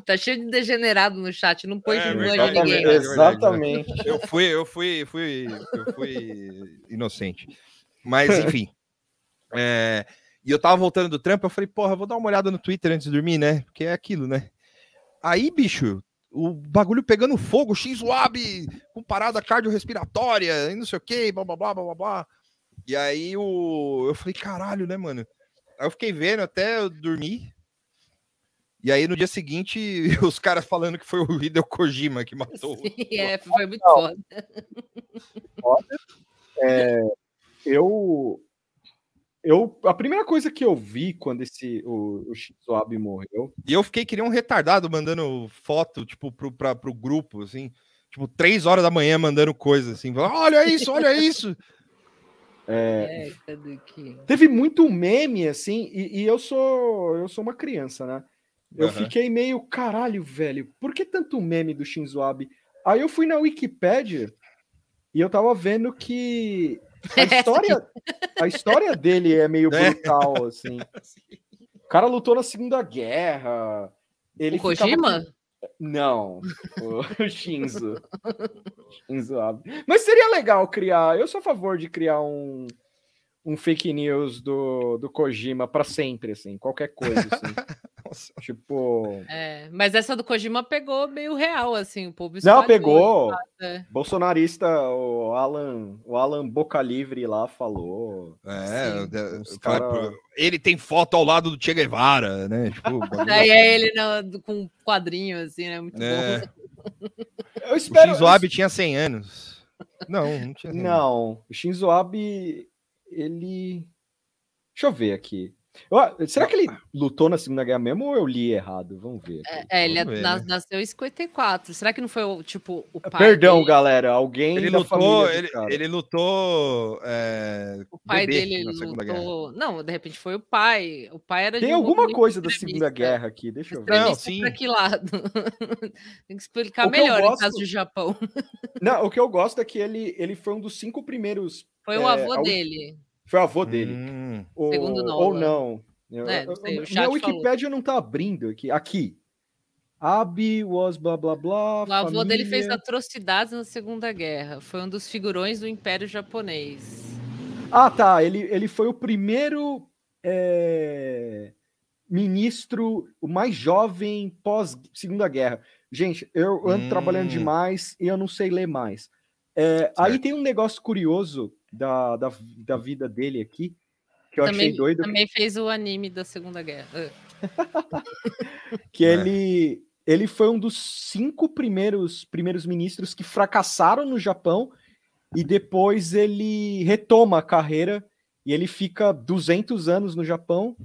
tá cheio de degenerado no chat, não põe É, irmã de ninguém. é verdade, Exatamente. Eu fui, eu fui, fui, eu fui inocente. Mas, enfim. É, e eu tava voltando do trampo, eu falei, porra, vou dar uma olhada no Twitter antes de dormir, né? Porque é aquilo, né? Aí, bicho, o bagulho pegando fogo, X-Wab, com parada cardiorrespiratória, e não sei o que, blá, blá, blá, blá, blá. E aí o... eu falei, caralho, né, mano? Aí eu fiquei vendo até eu dormir. E aí no dia seguinte, os caras falando que foi o Hideo Kojima que matou. Sim, é, foi muito foda. Eu, eu, a primeira coisa que eu vi quando esse o, o Shinzo Abe morreu, E eu fiquei que nem um retardado mandando foto, tipo, pro, pra, pro grupo, assim. Tipo, três horas da manhã mandando coisa, assim. falando, Olha isso, olha isso. É, teve muito meme assim, e, e eu sou eu sou uma criança, né? Eu Aham. fiquei meio caralho, velho. Por que tanto meme do Shinzo Abe? Aí eu fui na Wikipédia e eu tava vendo que a história, a história dele é meio É. brutal, assim. O cara lutou na Segunda Guerra. Ele o ficava Kojima? com- Não, o Shinzo. Shinzo Abe. Mas seria legal criar. Eu sou a favor de criar um, um fake news do, do Kojima pra sempre, assim, qualquer coisa, assim. Nossa. tipo. É, mas essa do Kojima pegou meio real, assim, o povo Não, pegou. é. Bolsonarista, o Alan, o Alan Boca Livre lá falou. É, Sim. cara- ele tem foto ao lado do Che Guevara, né? Tipo, Daí é ele na- com um quadrinho, assim, né? Muito É. bom. Eu O espero. Shinzo Abe tinha 100 anos. Não, não tinha 100 anos. Não, o Shinzo Abe, ele. Deixa eu ver aqui. Será que ele lutou na Segunda Guerra mesmo ou eu li errado? Vamos ver. aqui. É, ele ver, na- né? nasceu em 54. Será que não foi, o, tipo, o pai Perdão, dele? galera. Alguém Ele da lutou, ele, ele lutou. é, O pai bebê dele na Segunda Guerra. lutou... Não, de repente foi o pai. O pai era Tem de um alguma coisa da. Segunda Guerra aqui, deixa eu ver. Não, sim. pra que lado? Tem que explicar O que eu melhor em gosto- caso do Japão. Não, o que eu gosto é que ele, ele foi um dos cinco primeiros. Foi É, o avô a- dele. Foi o avô dele. Hum, Ou, Segundo ou Nolan. não. É, não eu- sei, minha chat falou. Wikipédia não tá abrindo aqui. Aqui. Abi was blá blá blá. O avô dele fez família. atrocidades na Segunda Guerra. Foi um dos figurões do Império Japonês. Ah, tá. Ele, ele foi o primeiro é, ministro, o mais jovem pós Segunda Guerra. Gente, eu ando Hum. trabalhando demais e eu não sei ler mais. É, aí tem um negócio curioso da, da, da vida dele aqui, que eu achei Também, doido, também fez o anime da Segunda Guerra. Ah. que ele, ele foi um dos cinco primeiros, primeiros ministros que fracassaram no Japão e depois ele retoma a carreira e ele fica 200 anos no Japão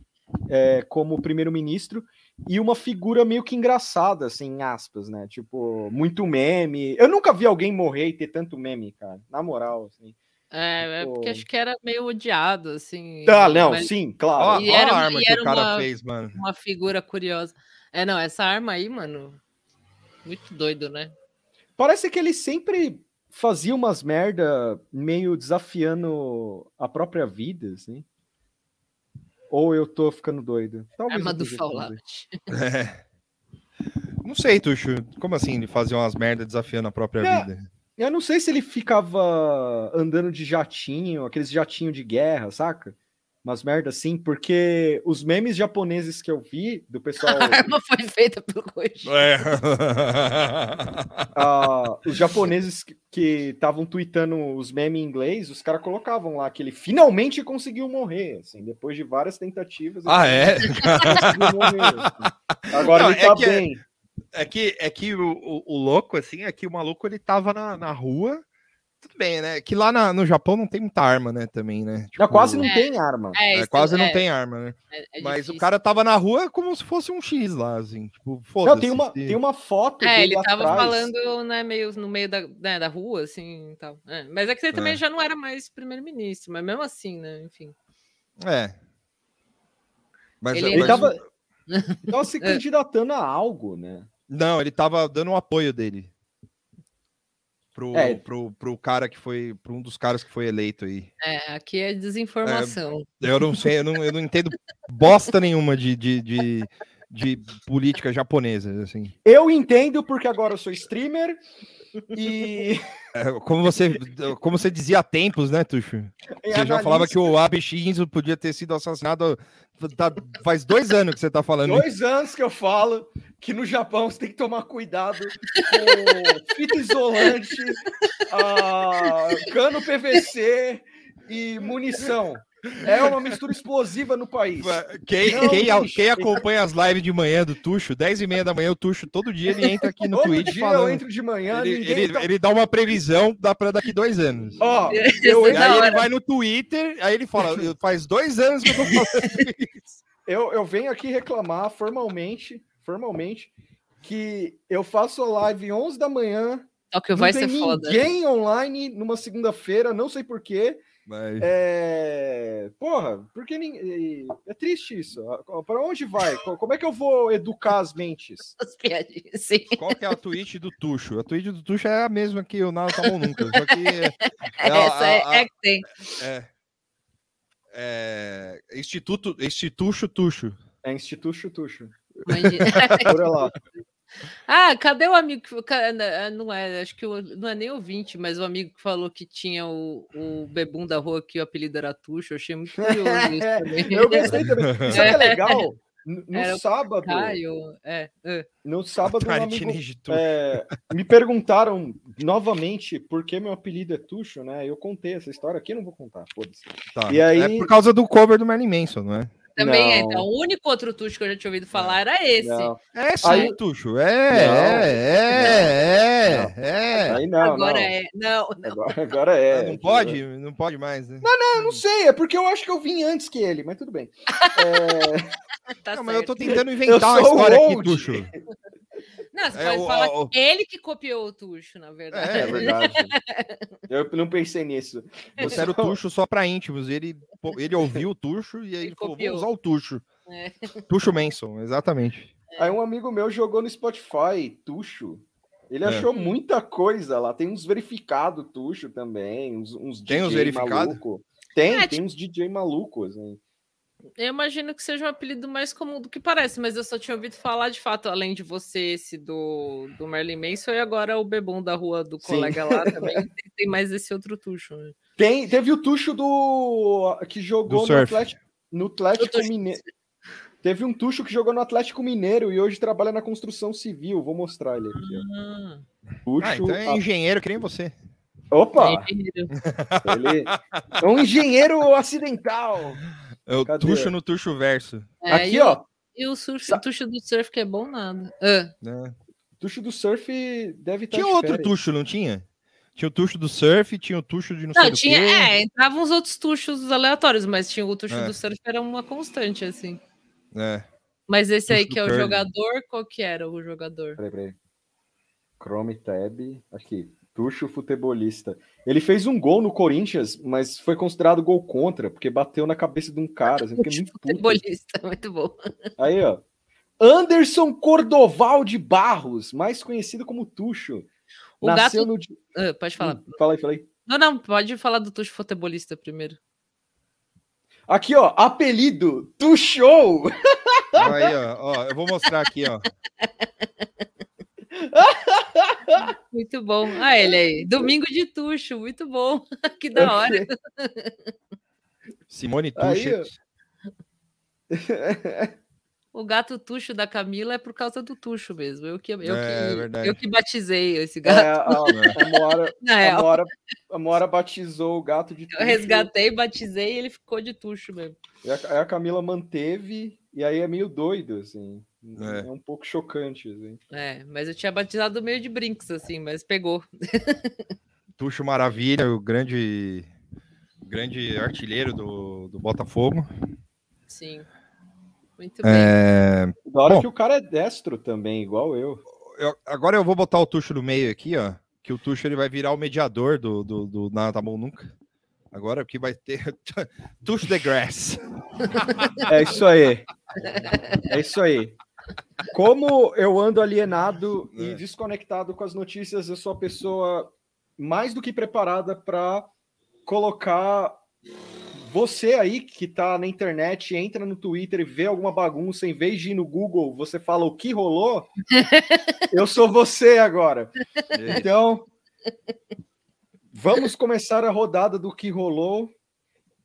é, como primeiro-ministro e uma figura meio que engraçada, assim, em aspas, né? Tipo, muito meme. Eu nunca vi alguém morrer e ter tanto meme, cara. Na moral, assim. É, é porque Pô. acho que era meio odiado, assim. Tá, não, mas sim, claro. E ó era a arma e que era o cara uma- fez, mano. Uma figura curiosa. É, não, essa arma aí, mano. Muito doido, né? Parece que ele sempre fazia umas merda meio desafiando a própria vida, assim. Ou eu tô ficando doido? Talvez Arma do Fallout. É. Não sei, Tuxo. Como assim ele fazia umas merdas desafiando a própria É. vida? Eu não sei se ele ficava andando de jatinho, aqueles jatinhos de guerra, saca? Umas merdas assim, porque os memes japoneses que eu vi do pessoal, A arma foi feita pelo Koji. É. ah, os japoneses que- estavam tweetando os memes em inglês, os caras colocavam lá que ele finalmente conseguiu morrer, assim, depois de várias tentativas. ah, é? conseguiu morrer, assim. Agora Não, ele é tá que- bem. É que, é que o, o, o louco, assim, é que o maluco ele tava na, na rua. Tudo bem, né? Que lá na- no Japão não tem muita arma, né? Também, né? Já Tipo, quase não É. tem arma. É, é, quase não é- tem arma, né? é- é Mas o cara tava na rua como se fosse um X lá, assim. Tipo, Não, foda-se. tem uma, tem uma foto É, dele ele tava atrás. falando, né, meio no meio da, né, da rua, assim, e tal. É, mas é que ele também É. já não era mais primeiro-ministro, mas mesmo assim, né, enfim. É. Mas, Ele- Ele mas- tava, tava se É. candidatando a algo, né? Não, ele tava dando o apoio dele. Pro, É. pro, pro cara que foi. Pro um dos caras que foi eleito aí. É, aqui é desinformação. Eu não sei, eu não, eu não entendo bosta nenhuma de, de, de, de política japonesa, assim. Eu entendo porque agora eu sou streamer e. É, como você, como você dizia há tempos, né, Tuxo? Você já falava que o Abe Shinzo podia ter sido assassinado. tá- faz dois anos que você tá falando. Dois anos que eu falo que no Japão você tem que tomar cuidado com fita isolante, ah, cano PVC e munição. É uma mistura explosiva no país. Quem, quem, quem acompanha as lives de manhã do Tuxo, 10 e meia da manhã, o Tuxo, todo dia ele entra aqui no Todo Twitch dia eu falando. entro de manhã, Ele, ninguém ele, tá- ele dá uma previsão da, pra daqui dois anos. Ó, Isso eu, é aí ele vai no Twitter, aí ele fala: "Eu- faz dois anos que eu tô falando isso. eu, eu venho aqui reclamar formalmente, formalmente, que eu faço a live 11 da manhã, Só que não vai tem ser foda. ninguém online numa segunda-feira, não sei porquê. Mas- É... Porra, porque ninguém... é triste isso. Para onde vai? Co- Como é que eu vou educar as mentes? As piadinhas, sim. Qual que é a tweet do Tuxo? A tweet do Tuxo é a mesma que o Nada Tá Bom Nunca. Só que. é- é a- Essa é, a- é que tem. é- é, Instituto, Instituto Tuxo. É Instituto Tuxo. Por lá. Ah, cadê o amigo que na- Não é, acho que o- não é nem ouvinte, mas o amigo que falou que tinha o, o bebum da rua que o apelido era Tuxo. Eu achei muito curioso isso também. Eu gostei também. Sabe o que é legal? No, Era sábado, Caio, é, é. no sábado, um amigo, Tuxo. é, me perguntaram novamente por que meu apelido é Tuxo, né? Eu contei essa história aqui, eu não vou contar, foda-se. Tá. e aí- É por causa do cover do Merlin Manson, não é? Também é. Não. Então, o único outro Tuxo que eu já tinha ouvido falar era esse. Não, É sim, Aí- Tuxo. É, Não. é, é, é. aí não, Agora não. é. Não, não. Agora, agora é. não pode? Não pode mais, né? Eu não sei, é porque eu acho que eu vim antes que ele, mas tudo bem. É, Tá Não, mas eu tô tentando inventar uma história aqui. Tuxo. Não, você É, pode o- falar o- que ele que copiou o Tuxo, na verdade. é verdade. Eu não pensei nisso. Você era o Tuxo só pra íntimos. Ele, ele ouviu o Tuxo e aí Ele falou: vou usar o Tuxo. É. Tuxo Manson, exatamente. Aí um amigo meu jogou no Spotify, Tuxo. Ele É. achou muita coisa lá. Tem uns verificado Tuxo também, uns, uns Tem uns DJ verificado? maluco. Tem, É, tem uns DJ malucos. Né? Eu imagino que seja um apelido mais comum do que parece, mas eu só tinha ouvido falar de fato, além de você, esse do, do Merlin Manson, e agora o bebum da rua do Sim. colega lá também. tem, tem mais esse outro Tuxo. Né? Tem, teve o Tuxo do que jogou Do no. Atlético, no Atlético. Mineiro. Teve um Tuxo que jogou no Atlético Mineiro e hoje trabalha na construção civil. Vou mostrar ele aqui. ó. Ah, Tuxo. Ah, então é engenheiro que nem você. Opa! engenheiro. Ele é um engenheiro acidental. É o Cadê? Tuxo no Tuxo Verso. É, Aqui, e o- ó. E o, surf, Sa- o Tuxo do surf que é bom nada. Ah, Né? Tuxo do surf deve estar. Tinha de outro férias. Tuxo, não tinha? Tinha o Tuxo do surf, tinha o Tuxo de não, sei Não, do tinha. quê. É, entravam uns outros tuchos aleatórios, mas tinha o tucho É. do surf, era uma constante, assim. É. Mas esse aí Tuxo que é do o curling. jogador, qual que era o jogador? Peraí, peraí. Chrome Tab. Aqui. Tuxo futebolista. Ele fez um gol no Corinthians, mas foi considerado gol contra, porque bateu na cabeça de um cara. Assim, muito puto. Futebolista, muito bom. Aí, ó. Anderson Cordoval de Barros, mais conhecido como Tuxo. O Nasceu gato. no. Ah, pode falar. Hum, Fala aí, fala aí. Não, não, pode falar do Tuxo futebolista primeiro. Aqui, ó, apelido do show. Aí, ó, ó, eu vou mostrar aqui, ó. Muito bom. Ah, ele aí. Domingo de Tuxo, muito bom. que da hora. Simone Tuchet. O gato Tuxo da Camila é por causa do Tuxo mesmo. Eu que, eu É, que, verdade. eu que batizei esse É, gato. a, a, Moara, Na a. Moara, a Moara batizou o gato de Eu Tuxo, resgatei, batizei e ele ficou de Tuxo mesmo. E a, aí a Camila manteve, e aí é meio doido, assim. É. É, um pouco chocante, assim. É, mas eu tinha batizado meio de brinks, assim, mas pegou. Tuxo Maravilha, o grande, grande artilheiro do, do Botafogo. Sim. Muito bem. É, Da hora Bom. que o cara é destro também, igual eu. eu- agora eu vou botar o Tuxo no meio aqui, ó. Que o Tuxo ele vai virar o mediador do, do, do Nada Tá Bom Nunca. Agora que vai ter Tuxo the Grass. É isso aí. É isso aí. Como eu ando alienado É. e desconectado com as notícias, eu sou a pessoa mais do que preparada para colocar você aí que tá na internet, entra no Twitter e vê alguma bagunça, em vez de ir no Google, você fala o que rolou. eu sou você agora. Então, vamos começar a rodada do que rolou.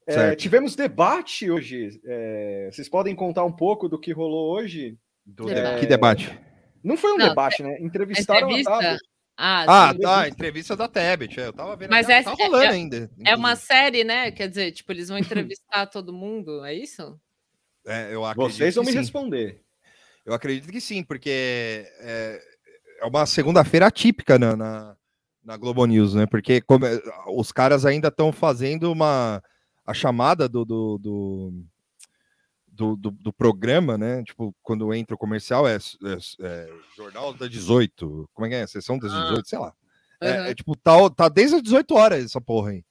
É, tivemos debate hoje. é, vocês podem contar um pouco do que rolou hoje? Do Debate. Que debate? Não foi um Não, debate, né? A Entrevistaram a entrevista. Tabet. Ah, Ah, sim. tá, entrevista da Tebet. é, Eu tava vendo. Mas essa- tá rolando é- ainda. é uma série, né? Quer dizer, tipo, eles vão entrevistar todo mundo, é isso? É, eu acredito Vocês vão que me sim. responder. Eu acredito que sim, porque é, é uma segunda-feira atípica na, na, na Globo News, né? Porque como é- os caras ainda estão fazendo uma a chamada do do, do, do, do- do programa, né? Tipo, quando entra o comercial é, é- é Jornal da 18, como é que é? Sessão das Ah. 18, sei lá. É, Aham. é tipo, tá, tá desde as 18 horas essa porra aí.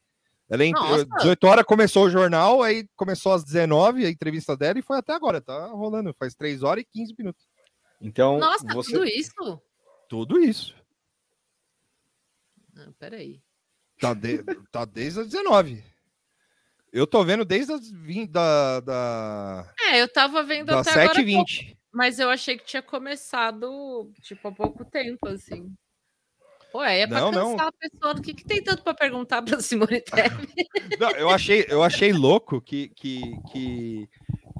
Ela entrou, Nossa. 18 horas começou o jornal, aí começou às 19 a entrevista dela e foi até agora. Tá rolando, faz 3 horas e 15 minutos. Então, Nossa, você... tudo isso? Tudo isso. Ah, peraí. Tá, de- tá desde as 19. Eu tô vendo desde as 20 da, da, É, eu tava vendo das até agora, 7h20. mas eu achei que tinha começado, tipo, há pouco tempo, assim. Pô, aí é pra Não, não. cansar a pessoa. O que, que tem tanto pra perguntar pra Simone Tebet? Não, eu achei, eu achei louco que, que, que,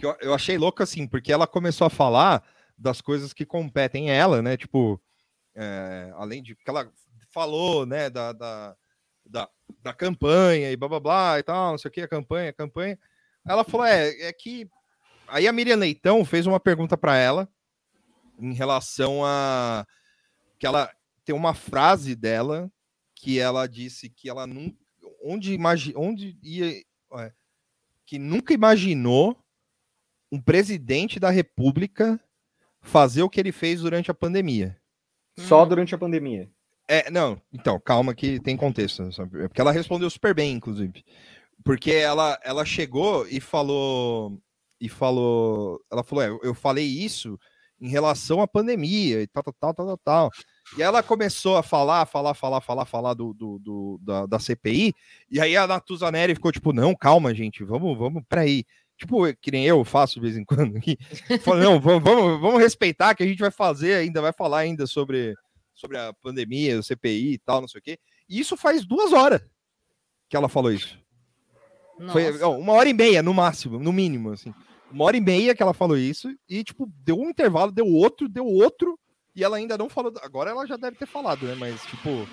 que eu, eu achei louco assim, porque ela começou a falar das coisas que competem ela, né? Tipo, é, além de que ela falou, né, da, da, da, da campanha e blá blá blá e tal, não sei o que, a campanha, a campanha. Ela falou: é, é que. Aí a Miriam Leitão fez uma pergunta para ela em relação a que ela tem uma frase dela que ela disse que ela nunca onde imagi onde ia é, que nunca imaginou um presidente da República fazer o que ele fez durante a pandemia. Só durante a pandemia. É, não, então, calma que tem contexto, sabe? É porque ela respondeu super bem, inclusive. Porque ela, ela chegou e falou e falou, ela falou, é, eu- falei isso em relação à pandemia e tal, tal, tal, tal, tal, tal. E ela começou a falar, falar, falar, falar, falar do, do, do- da, da CPI, e aí a Natuza Neri ficou tipo, não, calma, gente, vamos, vamos, peraí. Tipo, que nem eu faço de vez em quando aqui. Falei, não, vamos, vamos, vamos respeitar que a gente vai fazer ainda, vai falar ainda sobre, sobre a pandemia, o CPI e tal, não sei o quê. E isso faz duas horas que ela falou isso. Foi Nossa. não, uma hora e meia, no máximo, no mínimo, assim. Uma hora e meia que ela falou isso, e, tipo, deu um intervalo, deu outro, deu outro, e ela ainda não falou. Agora ela já deve ter falado, né? Mas, tipo.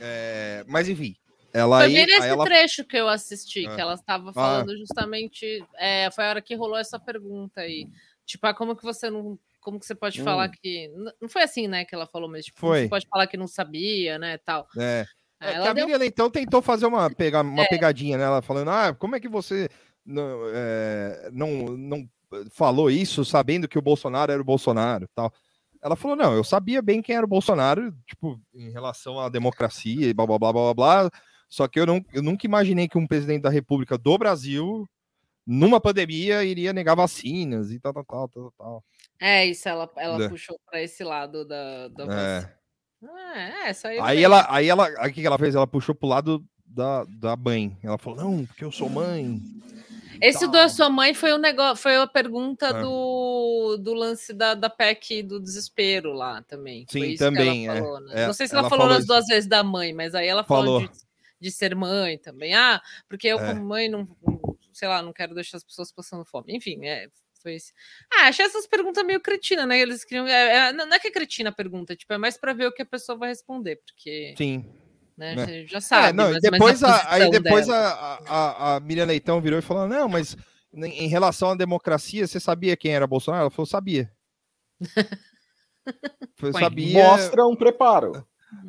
é, Mas, enfim. Ela Foi aí, bem nesse aí ela trecho que eu assisti, É. que ela estava falando justamente. é, foi a hora que rolou essa pergunta aí. Tipo, ah, como que você não. Como que você pode Hum. falar que. Não foi assim, né, que ela falou, mas tipo, Foi. você pode falar que não sabia, né? Tal. É. Aí É, a deu Miriam Leitão tentou fazer uma, pega, uma É. pegadinha nela, falando: ah, como é que você não, é, não, não falou isso sabendo que o Bolsonaro era o Bolsonaro tal? Ela falou: não, eu sabia bem quem era o Bolsonaro, tipo, em relação à democracia e blá blá blá blá blá, blá só que eu, não, eu nunca imaginei que um presidente da República do Brasil, numa pandemia, iria negar vacinas e tal, tal, tal, tal, tal. É, isso, ela, ela É. puxou para esse lado da, da É. vacina. É, aí. eu Aí sei. ela, aí ela, aí o que ela fez? Ela puxou pro lado da, da mãe. Ela falou, não, porque eu sou mãe. Esse do tal. Eu Sou Mãe foi o negócio, foi a pergunta É. do, do lance da, da PEC do desespero lá também. Foi Sim, isso que ela também, é. falou, né? É, Não sei se ela ela, falou falou as isso. duas vezes da mãe, mas aí ela falou, Falou. de, de ser mãe também. Ah, porque eu, É. como mãe, não- sei lá, não quero deixar as pessoas passando fome. Enfim, é. Foi isso. Ah, achei essas perguntas meio cretina, né? Eles queriam. é- é- não é que é cretina a pergunta, tipo, é mais para ver o que a pessoa vai responder, porque Sim. né, É. você já sabe. É, não, e menos depois, a, aí depois a, a, a Miriam Leitão virou e falou: não, mas em relação à democracia, você sabia quem era Bolsonaro? Ela falou, sabia. Eu sabia. Mostra um preparo.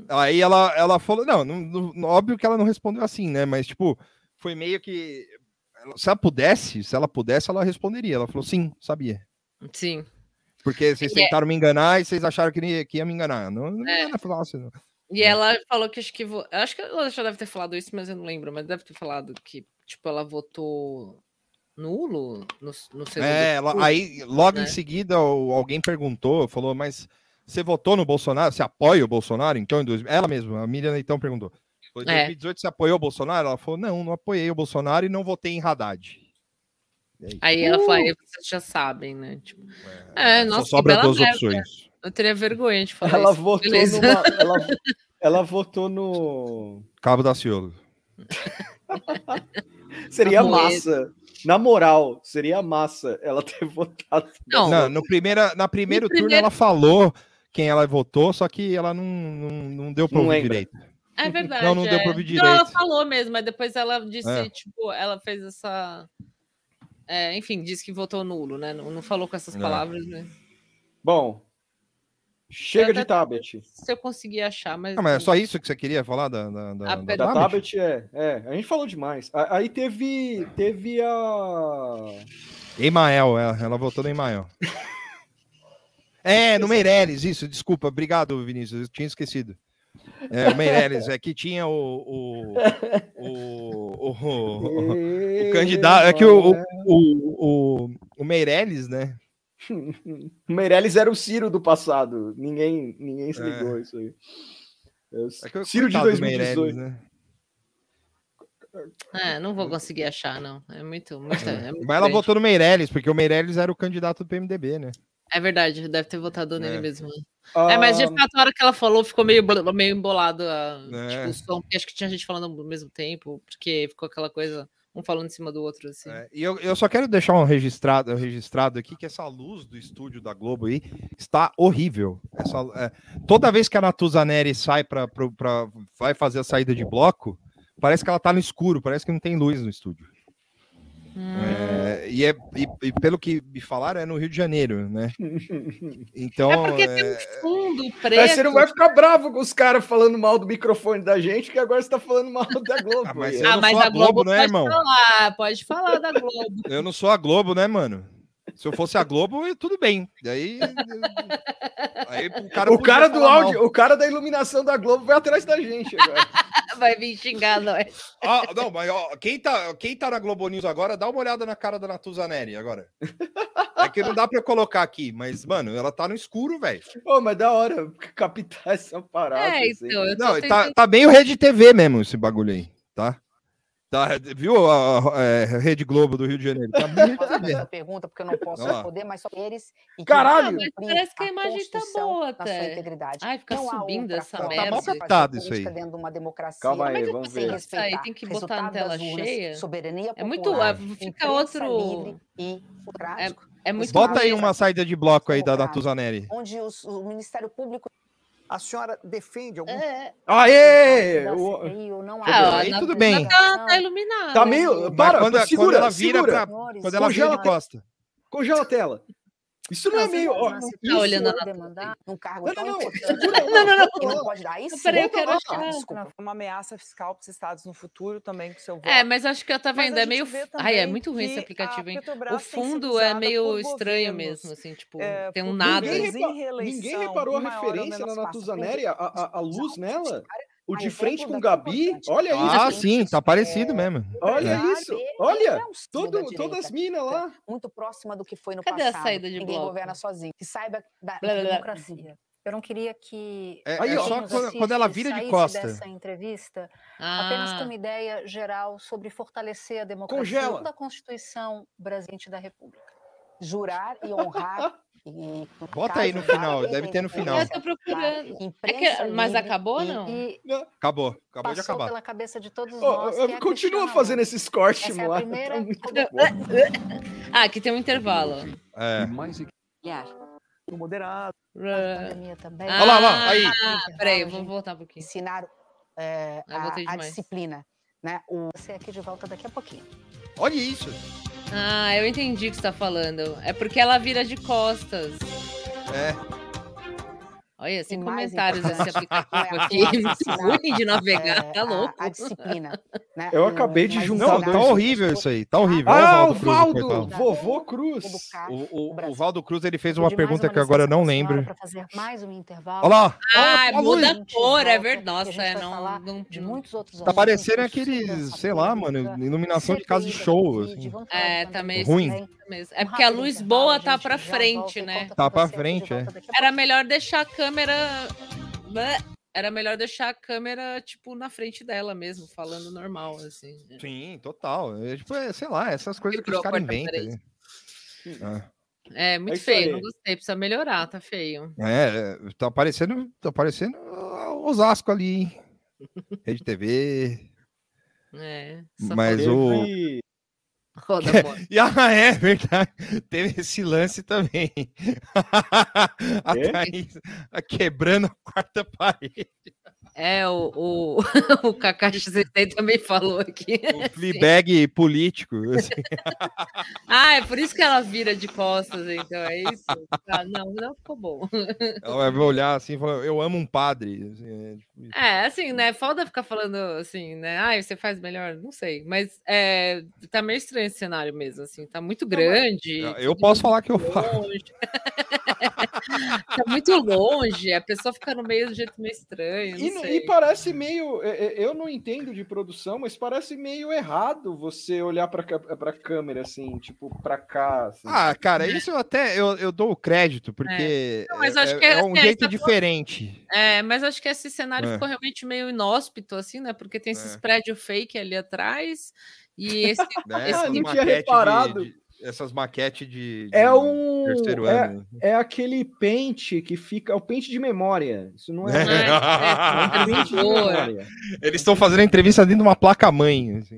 Aí ela, ela falou, não, não, não- óbvio que ela não respondeu assim, né? Mas, tipo, foi meio que. Se ela pudesse, se ela pudesse, ela responderia. Ela falou, sim, sabia. Sim. Porque vocês E é- tentaram me enganar e vocês acharam que ia, que ia me enganar. Não, não É. é fácil. Não. E ela falou que acho que. vo- Acho que ela já deve ter falado isso, mas eu não lembro. Mas deve ter falado que, tipo, ela votou nulo no, no É, ela, turno. aí logo né? em seguida alguém perguntou, falou, mas você votou no Bolsonaro? Você apoia o Bolsonaro? Então, em dois, ela mesma, a Miriam então perguntou. Foi em É. 2018 você apoiou o Bolsonaro? Ela falou, não, não apoiei o Bolsonaro e não votei em Haddad. E aí, Aí ela falou, aí vocês já sabem, né? Tipo, é, só nossa, que sobra duas merda. opções. Eu teria vergonha de falar Ela isso. votou Beleza. numa. Ela, ela votou no. Cabo da Ciolo. Seria Amoedo. massa. Na moral, seria massa ela ter votado. Não, Não, no primeira, na primeiro turno primeiro- ela falou quem ela votou, só que ela não, não, não deu lembra. direito. É verdade. Não, não deu é. pra ouvir Não, ela direito. falou mesmo, mas depois ela disse, É. tipo, ela fez essa. é, enfim, disse que votou nulo, né? Não, não falou com essas É. palavras, né? Bom, chega de tablet. Se eu conseguir achar, mas. Ah, mas é só isso que você queria falar da, da, da, A da tablet? tablet é, é. A gente falou demais. A- Aí teve, teve a. Emael, ela, ela votou no Emael. É, no Meirelles, isso, desculpa, obrigado, Vinícius, eu tinha esquecido. É, o Meirelles, é que tinha o. O, o, o, o- o candidato. É que o, o, o, o, o Meirelles, né? O Meirelles era o Ciro do passado. Ninguém, ninguém se É. ligou isso aí. É É Ciro de coitado do 2018. Meirelles, né? É, não vou conseguir achar, não. É muito. muito, é muito Mas ela grande. votou no Meirelles, porque o Meirelles era o candidato do PMDB, né? É verdade, deve ter votado nele É. mesmo. É, mas de Ah, fato, a hora que ela falou, ficou meio, meio embolado a É. discussão, porque acho que tinha gente falando ao mesmo tempo, porque ficou aquela coisa, um falando em cima do outro, assim. É, e eu, eu só quero deixar um registrado, registrado aqui que essa luz do estúdio da Globo aí está horrível. Essa, é, toda vez que a Natuzaneri sai para vai fazer a saída de bloco, parece que ela tá no escuro, parece que não tem luz no estúdio. É, e, é, e, e pelo que me falaram, é no Rio de Janeiro, né? Então. É porque é, tem um fundo Mas preto. você não vai ficar bravo com os caras falando mal do microfone da gente, que agora você tá falando mal da Globo. Ah, mas Ah, não mas sou a a Globo, Globo, né, pode irmão? falar, pode falar da Globo. eu não sou a Globo, né, mano? Se eu fosse a Globo, tudo bem. Daí. aí o cara, o cara do falar mal. áudio, o cara da iluminação da Globo vai atrás da gente agora. Vai vir xingar nós. Ah, não, mas ó, quem tá, quem tá na Globo News agora, dá uma olhada na cara da Natuzaneri agora. É que não dá pra eu colocar aqui, mas, mano, ela tá no escuro, velho. Pô, mas da hora captar essa parada. É, assim. então, Não, tentando... tá, tá bem o Rede TV mesmo, esse bagulho aí, tá? Tá, viu a, a- é, Rede Globo do Rio de Janeiro? Tá Fazer TV. essa pergunta, porque eu não posso responder, mas só eles. e que Caralho! Ah, mas cumprir parece que a imagem tá boa na sua até. integridade. Ai, fica Não subindo essa forma Tá merda. mal apertado isso aí. dentro de uma democracia. Calma aí, Como é que vamos ver. Isso aí, tem que botar a resultado tela urnas, cheia. Soberania É muito. popular, Fica outro. livre e democrático, É muito. Bota aí uma saída de bloco aí da. Natuzaneri. onde os- o Ministério Público A senhora defende algum É, Aê! O- ou não Ah, aí há tudo bem. tá, tá iluminado. Tá meio. Mas Para, quando, segura, quando ela vira segura. pra, quando ela vira de costa. Congela a tela. Isso não é Não, meio. ó, Você tá olhando na- demandar num cargo Não, tão não, não. importante. Não, não, não. E não pode dar isso? Peraí, eu quero achar. Desculpa. uma ameaça fiscal para os estados no futuro também com seu voto. É, mas acho que ela tá Mas vendo, é meio. Ai, é muito ruim esse aplicativo, hein? O fundo é meio estranho governos, mesmo, assim, tipo, é, tem um nada. Ninguém, repa- ninguém reparou a referência na. Natuzaneri, a, a, a luz nela? O de Mas frente com o Gabi? Olha isso. Ah, sim, tá parecido mesmo. Olha Empresário, isso. Olha. é símbolo Todo, da todas as minas lá. Muito próxima do que foi no Cadê a passado. saída de Ninguém bloco? governa sozinho. Que saiba da Blá, blá, democracia. Eu não queria que É, Aí, é só quando, quando ela vira de costa. dessa entrevista apenas com Ah, uma ideia geral sobre fortalecer a democracia Congela. da Constituição Brasileira da República. Jurar e honrar. E, Bota aí no final, deve ter no final. eu tô procurando. É que- mas acabou, não? E Acabou, acabou de passou acabar. pela cabeça de todos nós. eu- que é a continua fazendo esses cortes, Essa é a Moara. primeira Tá. Ah, aqui tem um intervalo. É. Moderado. pandemia também. Olha lá, olha lá, aí. Ah, peraí, vamos voltar um pouquinho. Ensinar é, Ah, a, a disciplina. Né? O, Você aqui de volta daqui a pouquinho. Olha isso. Ah, eu entendi o que você tá falando. É porque ela vira de costas. É. Olha, sem comentários esse aplicativo é a aqui. forma de Muito ensinar, ruim de navegar, é, tá a- louco. A, disciplina. Né? Eu acabei de juntar Não, ensinar tá horrível isso aí. Tá horrível. Olha Ah, o Cruz, Valdo! coitado. Vovô Cruz! O, o, o. Valdo Cruz ele fez uma pergunta uma que agora eu não a lembro. pra fazer mais um intervalo. Olha lá. Ah, Ó, muda Luiz. a cor, é verdade. a Nossa, é, não, não, de muitos outros Tá parecendo aqueles, sei lá, mano, iluminação de casa de show. Assim. É, tá Ruim. também. mesmo. É porque a luz boa tá pra frente, né? Tá pra frente, é. a Era melhor deixar a câmera. Blé. Era melhor deixar a câmera, tipo, na frente dela mesmo, falando normal, assim. Sim, total. É, tipo, é, sei lá, essas coisas que os caras inventam. né? É, muito isso feio, aí. não gostei, precisa melhorar, tá feio. É, é, tá parecendo, tá parecendo Osasco ali, hein? Rede TV. É, só Mas o. Teve- roda bola. E, ah, é verdade. Teve esse lance também. a? Thaís a quebrando a quarta parede. É, o, o, o Kaká XT também falou aqui. O Fleabag político. assim. Ah, é por isso que ela vira de costas, então, é isso? Ah, não, não ficou bom. Ela vai olhar assim e falar: Eu amo um padre. assim, é, tipo. É, assim, né? Foda ficar falando assim, né? Ah, você faz melhor, não sei. Mas é, tá meio estranho esse cenário mesmo, assim. Tá muito grande. Eu tudo posso falar que eu faço. tá muito longe, a pessoa fica no meio do jeito meio estranho. Não E, sei. E parece meio. é, é, Eu não entendo de produção, mas parece meio errado você olhar pra, ca- pra câmera assim, tipo, pra cá. assim. Ah, cara, isso eu até eu, eu dou o crédito, porque Não, mas é, acho que é é um assim, jeito diferente. É, mas acho que esse cenário É. ficou realmente meio inóspito, assim, né? Porque tem esses É. prédios fake ali atrás. E esse, Né? esse não tinha maquetes de- reparado. de- essas maquetes de, de É um. terceiro É, ano. é aquele pente que fica. É o pente de memória. Isso não é. É. É um pente de memória. Eles estão fazendo a entrevista dentro de uma placa-mãe. assim,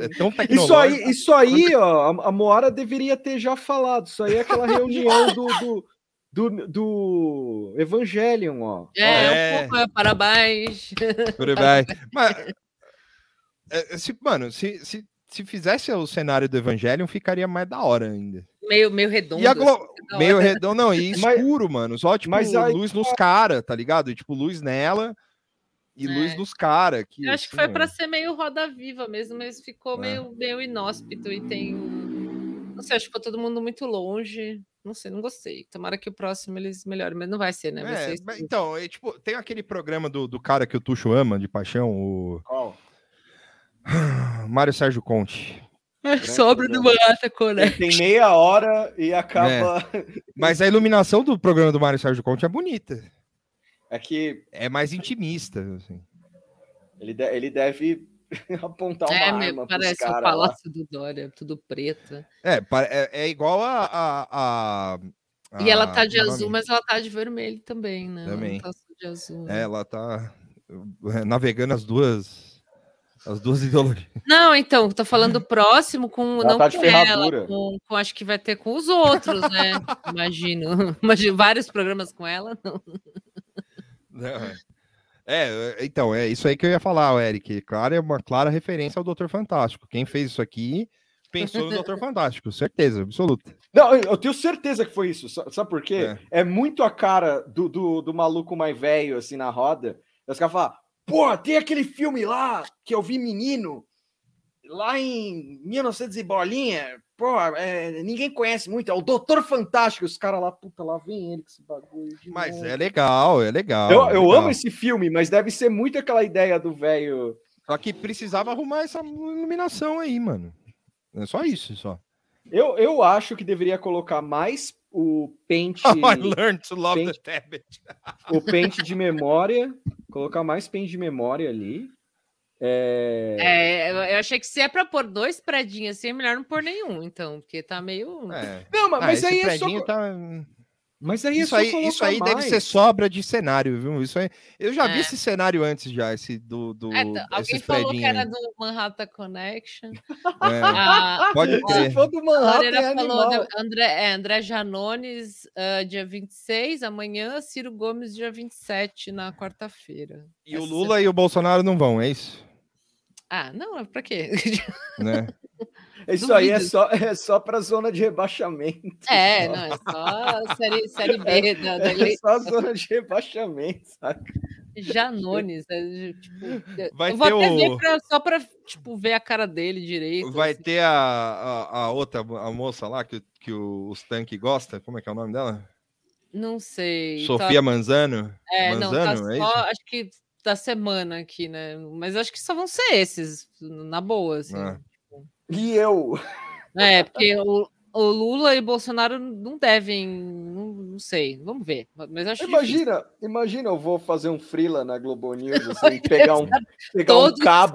é, é tão Isso aí, isso aí, ó, a, a Moara deveria ter já falado. Isso aí é aquela reunião do, do, do, do Evangelion, ó. é, É. um pouco, é, parabéns. Bem. Mas, é, se, mano, se, se, se fizesse o cenário do Evangelion, ficaria mais da hora ainda. Meio, meio redondo. E a Glo- assim, meio redondo, não, e Mas- escuro, mano. Só, tipo, mas aí- luz nos caras, tá ligado? E, tipo, luz nela e luz É. nos caras. Eu acho que foi para ser meio roda viva mesmo, mas ficou É. meio, meio inóspito e tem. Não sei, acho que ficou todo mundo muito longe. Não sei, não gostei. Tomara que o próximo eles melhorem, mas não vai ser, né? Vai É, ser mas isso. então, é, tipo, tem aquele programa do, do cara que o Tuxo ama, de paixão, o Qual? Mário Sérgio Conte. Sobre do Mata Ele tem meia hora e acaba. Mas a iluminação do programa do Mário Sérgio Conte é bonita. É que É mais intimista, assim. ele, de- ele deve apontar uma É, arma meu, parece o caras lá. Palácio do Dória, tudo preto. É, é, é igual a, a, a- E ela a- tá de é azul, mas ela tá de vermelho também, né? Ela Também. não tá só de azul. É, ela tá é, navegando as duas as duas ideologias. Não, então, tô falando próximo com Ela não tá de com ela, com, com- acho que vai ter com os outros, né? Imagino. Imagino vários programas com ela, não. Não, é. É, então, é isso aí que eu ia falar, o Eric. Claro, é uma clara referência ao Doutor Fantástico. Quem fez isso aqui pensou no Doutor Fantástico, certeza, absoluta. Não, eu tenho certeza que foi isso. Sa- Sabe por quê? É. É, muito a cara do, do, do maluco mais velho, assim, na roda. Os caras falam, pô, tem aquele filme lá que eu vi menino, lá em 1900 e bolinha. Pô, é, ninguém conhece muito, é o Doutor Fantástico. Os caras lá, puta, lá vem ele com esse bagulho. Mas novo. é legal, é legal. Eu, é eu legal. amo esse filme, mas deve ser muito aquela ideia do velho. Só que precisava arrumar essa iluminação aí, mano. É só isso, só. Eu, eu acho que deveria colocar mais o pente. I learned to love pente- the tablet. o pente de memória. Colocar mais pente de memória ali. É, É, eu, achei que se é pra pôr dois predinhos assim, é melhor não pôr nenhum, então, porque tá meio. É. Não, mas, Ah, mas aí é só. predinho tá- Mas aí é Isso só aí, isso aí deve mais. ser sobra de cenário, viu? Isso aí, eu já vi É. esse cenário antes já, esse do, do É, tá, alguém falou que era do Manhattan Connection. É, Ah, pode crer. Se for do Manhattan, é falou, de- André, é, André Janones, ah, dia 26, amanhã, Ciro Gomes, dia 27, na quarta-feira. E o Essa Lula e o Bolsonaro não vão, é isso? Ah, não, é pra quê? Né? Isso aí é Duvido. só, é só para zona de rebaixamento. É, só. não, é só série, série B da, da É só zona de rebaixamento, saca? Janones. é, tipo, Vai eu vou ter até ver o- pra- só pra tipo, ver a cara dele direito. Vai assim. ter a, a, a outra, a moça lá que, que o- os tanques gostam, como é que é o nome dela? Não sei. Sofia tá- Manzano? É, não, tá Manzano, é só, isso? acho que da semana aqui, né? Mas acho que só vão ser esses, na boa, assim. Ah. E eu? É, porque o, o Lula e o Bolsonaro não devem, não, não sei, vamos ver. Mas acho difícil. Imagina, imagina eu vou fazer um freela na Globo News, assim, pegar um, pegar Todos. um cabo,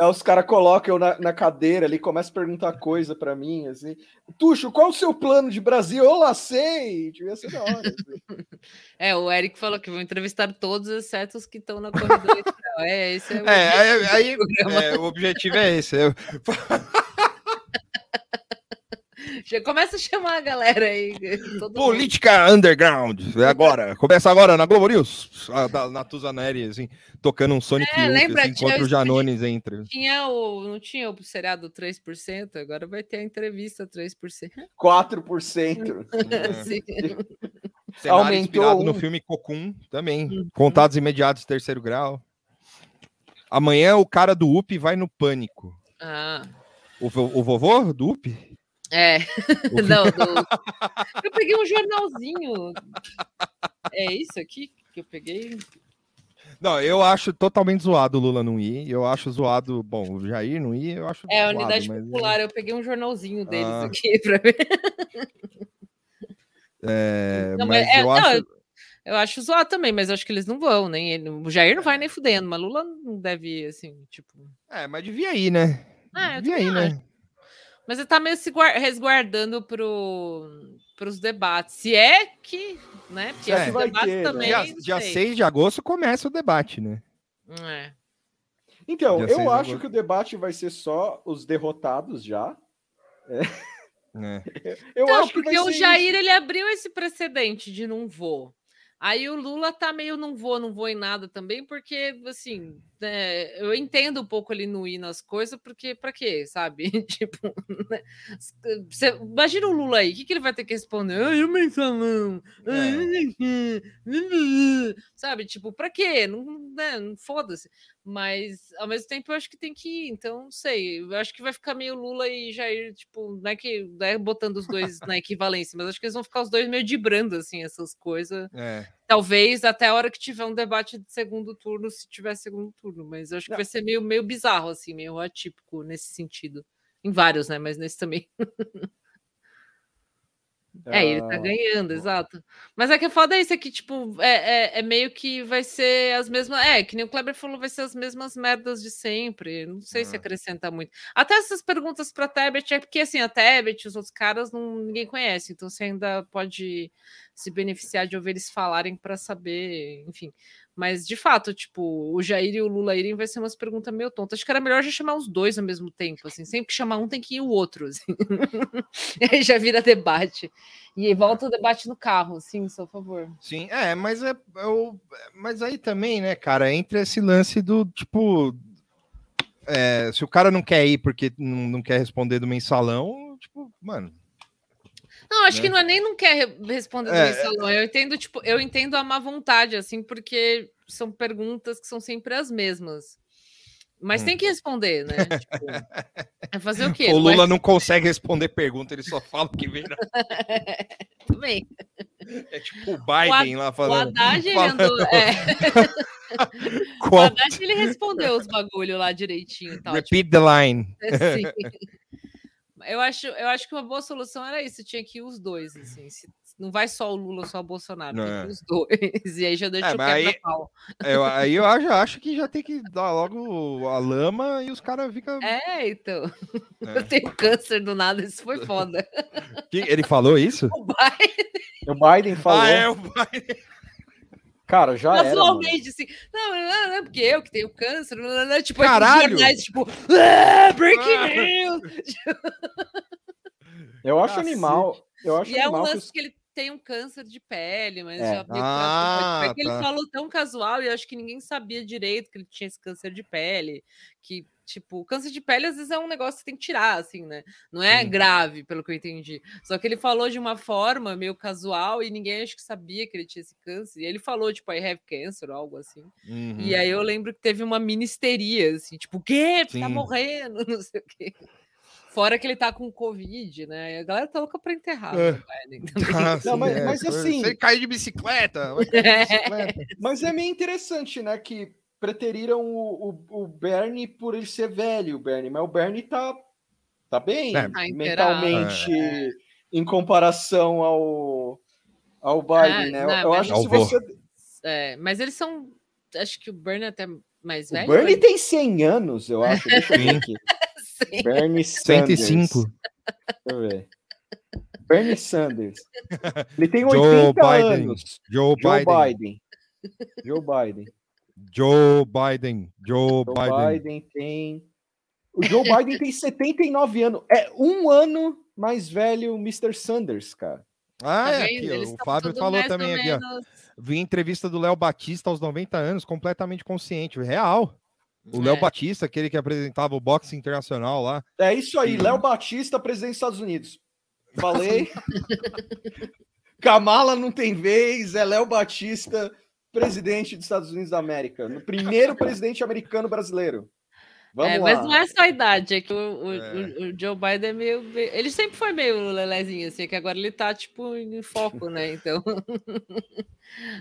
aí os caras colocam eu na, na cadeira ali, começam a perguntar coisa pra mim, assim. Tuxo, qual o seu plano de Brasil? Eu lá sei! Devia ser da hora. assim. É, o Eric falou que vão entrevistar todos, exceto os que estão na corrida eleitoral. É, esse é o É, aí, objetivo aí- é, o objetivo é esse. eu- Já começa a chamar a galera aí. todo mundo. Política Underground. É agora. Começa agora na Globo News. A, da Natuza Neri, assim, tocando um Sonic É, lembra, assim, tinha enquanto o Janones entra. Tinha o, não tinha o seriado 3%, agora vai ter a entrevista 3%. 4%. Sim. Cenário Aumentou inspirado no um. filme Cocum também. Uhum. Contados imediatos, terceiro grau. Amanhã o cara do UP vai no pânico. Ah, O, o vovô do UP? É. Não, do- eu peguei um jornalzinho. É isso aqui que eu peguei? Não, eu acho totalmente zoado o Lula não ir. Eu acho zoado. Bom, o Jair não ir, eu acho. É, a zoado, Unidade mas- Popular. Eu peguei um jornalzinho deles Ah. aqui pra ver. É, Não, mas é, eu não, acho. eu- Eu acho zoado também, mas eu acho que eles não vão, nem ele. O Jair não vai nem fudendo, mas Lula não deve ir, assim, tipo. É, mas devia ir, né? Ah, devia ir, né? Mas ele tá meio se guar- resguardando pro, pros debates. Se é que, né? Porque É. os debates ter, né? também. Dia, dia sei. 6 de agosto começa o debate, né? É. Então, Dia eu acho agosto. que o debate vai ser só os derrotados já. É. Eu Então, acho que porque o Jair isso. ele abriu esse precedente de não vou. Aí o Lula tá meio não vou, não vou em nada também, porque assim, né, eu entendo um pouco ele não ir nas coisas, porque pra quê, sabe? tipo, né, você- imagina o Lula aí, o que, que ele vai ter que responder? Ai, o mensalão. ai, Sabe, tipo, pra quê? Não, né, não foda-se. Mas ao mesmo tempo eu acho que tem que ir, então não sei. Eu acho que vai ficar meio Lula e Jair, tipo, não é que não é botando os dois na equivalência, mas acho que eles vão ficar os dois meio dibrando assim essas coisas. É. Talvez até a hora que tiver um debate de segundo turno, se tiver segundo turno, mas eu acho que vai ser meio, meio bizarro, assim, meio atípico nesse sentido. Em vários, né? Mas nesse também. É, ele tá Ah, ganhando, exato. Mas é que a foda é isso, é que, tipo, é, é, é meio que vai ser as mesmas. É, que nem o Kleber falou, vai ser as mesmas merdas de sempre. Não sei se Ah. acrescenta muito. Até essas perguntas pra Tebet, é porque assim, a Tebet, os outros caras, não, ninguém conhece, então você ainda pode se beneficiar de ouvir eles falarem para saber, enfim. Mas de fato, tipo, o Jair e o Lula irem vai ser umas perguntas meio tontas. Acho que era melhor já chamar os dois ao mesmo tempo, assim. Sempre que chamar um tem que ir o outro, assim. aí já vira debate. E aí volta o debate no carro, sim, só favor. Sim, é, mas é, é o- mas aí também, né, cara, entra esse lance do tipo, é, se o cara não quer ir porque não, não quer responder do mensalão, tipo, mano, Não, acho Né? que não é nem não quer re- responder É, do salão. Eu entendo, tipo, eu entendo a má vontade, assim, porque são perguntas que são sempre as mesmas. Mas Hum. tem que responder, né? Tipo, é fazer o quê? o Não é- Lula não consegue responder pergunta, ele só fala o que vem na... Também. É tipo o Biden lá O falando. Haddad, ele falando andou. É, o Haddad, ele respondeu os bagulho lá direitinho tal. tipo, Repeat the line. É, sim. Eu acho, eu acho que uma boa solução era isso. Tinha que ir os dois, assim. se- não vai só o Lula, só o Bolsonaro, tem que É. ir os dois. E aí já deixa É, o mas aí- quebra-pau. Eu, aí eu acho, acho que já tem que dar logo a lama e os caras ficam. É, então. É. Eu tenho câncer do nada, isso foi foda. Que- Ele falou isso? O Biden, O Biden falou. Ah, é, o Biden. Cara, já era. mano. casualmente, assim, não, não, não, é porque eu que tenho câncer, não, não, não, tipo, Caralho! jornais, tipo, ah, breaking Ah. news! Eu acho Cacete. animal. Eu acho E é um animal que lance os- que ele tem um câncer de pele, mas É. já Ah, é que ele tá. falou tão casual e eu acho que ninguém sabia direito que ele tinha esse câncer de pele, que tipo, câncer de pele às vezes é um negócio que você tem que tirar assim, né? Não é Sim. grave, pelo que eu entendi. Só que ele falou de uma forma meio casual e ninguém acho que sabia que ele tinha esse câncer. E ele falou tipo, I have cancer ou algo assim. Uhum. E aí eu lembro que teve uma mini histeria, assim, tipo, o quê? Você tá Sim. morrendo, não sei o quê. Fora que ele tá com Covid, né? E a galera tá louca pra enterrar É. Biden. Ah, Não, sim, mas- é. mas assim- ele cair de bicicleta, vai cair de bicicleta. Mas é meio interessante, né? Que preteriram o, o, o Bernie por ele ser velho, o Bernie, mas o Bernie tá, tá bem É. Mentalmente em comparação ao, ao Biden, É, né? Eu, não, eu mas- acho que se você. É, mas eles são. Acho que o Bernie é até mais O velho. Bernie ele- tem 100 anos, eu acho. Deixa eu ver aqui. Sim. Bernie Sanders. 105. Deixa eu ver. Bernie Sanders. Ele tem Joe 80 Biden. anos. Joe Joe Biden. Biden. Joe Biden. Joe Biden. Joe Joe Biden. Biden tem. O Joe Biden tem 79 anos. É um ano mais velho o Mr. Sanders, cara. Ah, Tá é aqui, Eles o Fábio falou também aqui, ó. Vi entrevista do Léo Batista aos 90 anos, completamente consciente. Real. O Léo É. Batista, aquele que apresentava o boxe internacional lá. É isso aí, Léo Batista, presidente dos Estados Unidos. Falei. Kamala não tem vez, é Léo Batista, presidente dos Estados Unidos da América. No primeiro presidente americano brasileiro. Vamos é, lá. mas não é só a idade, é que o, o- É. o- Joe Biden é meio, Ele sempre foi meio lelezinho, assim, que agora ele tá, tipo, em foco, né? Então.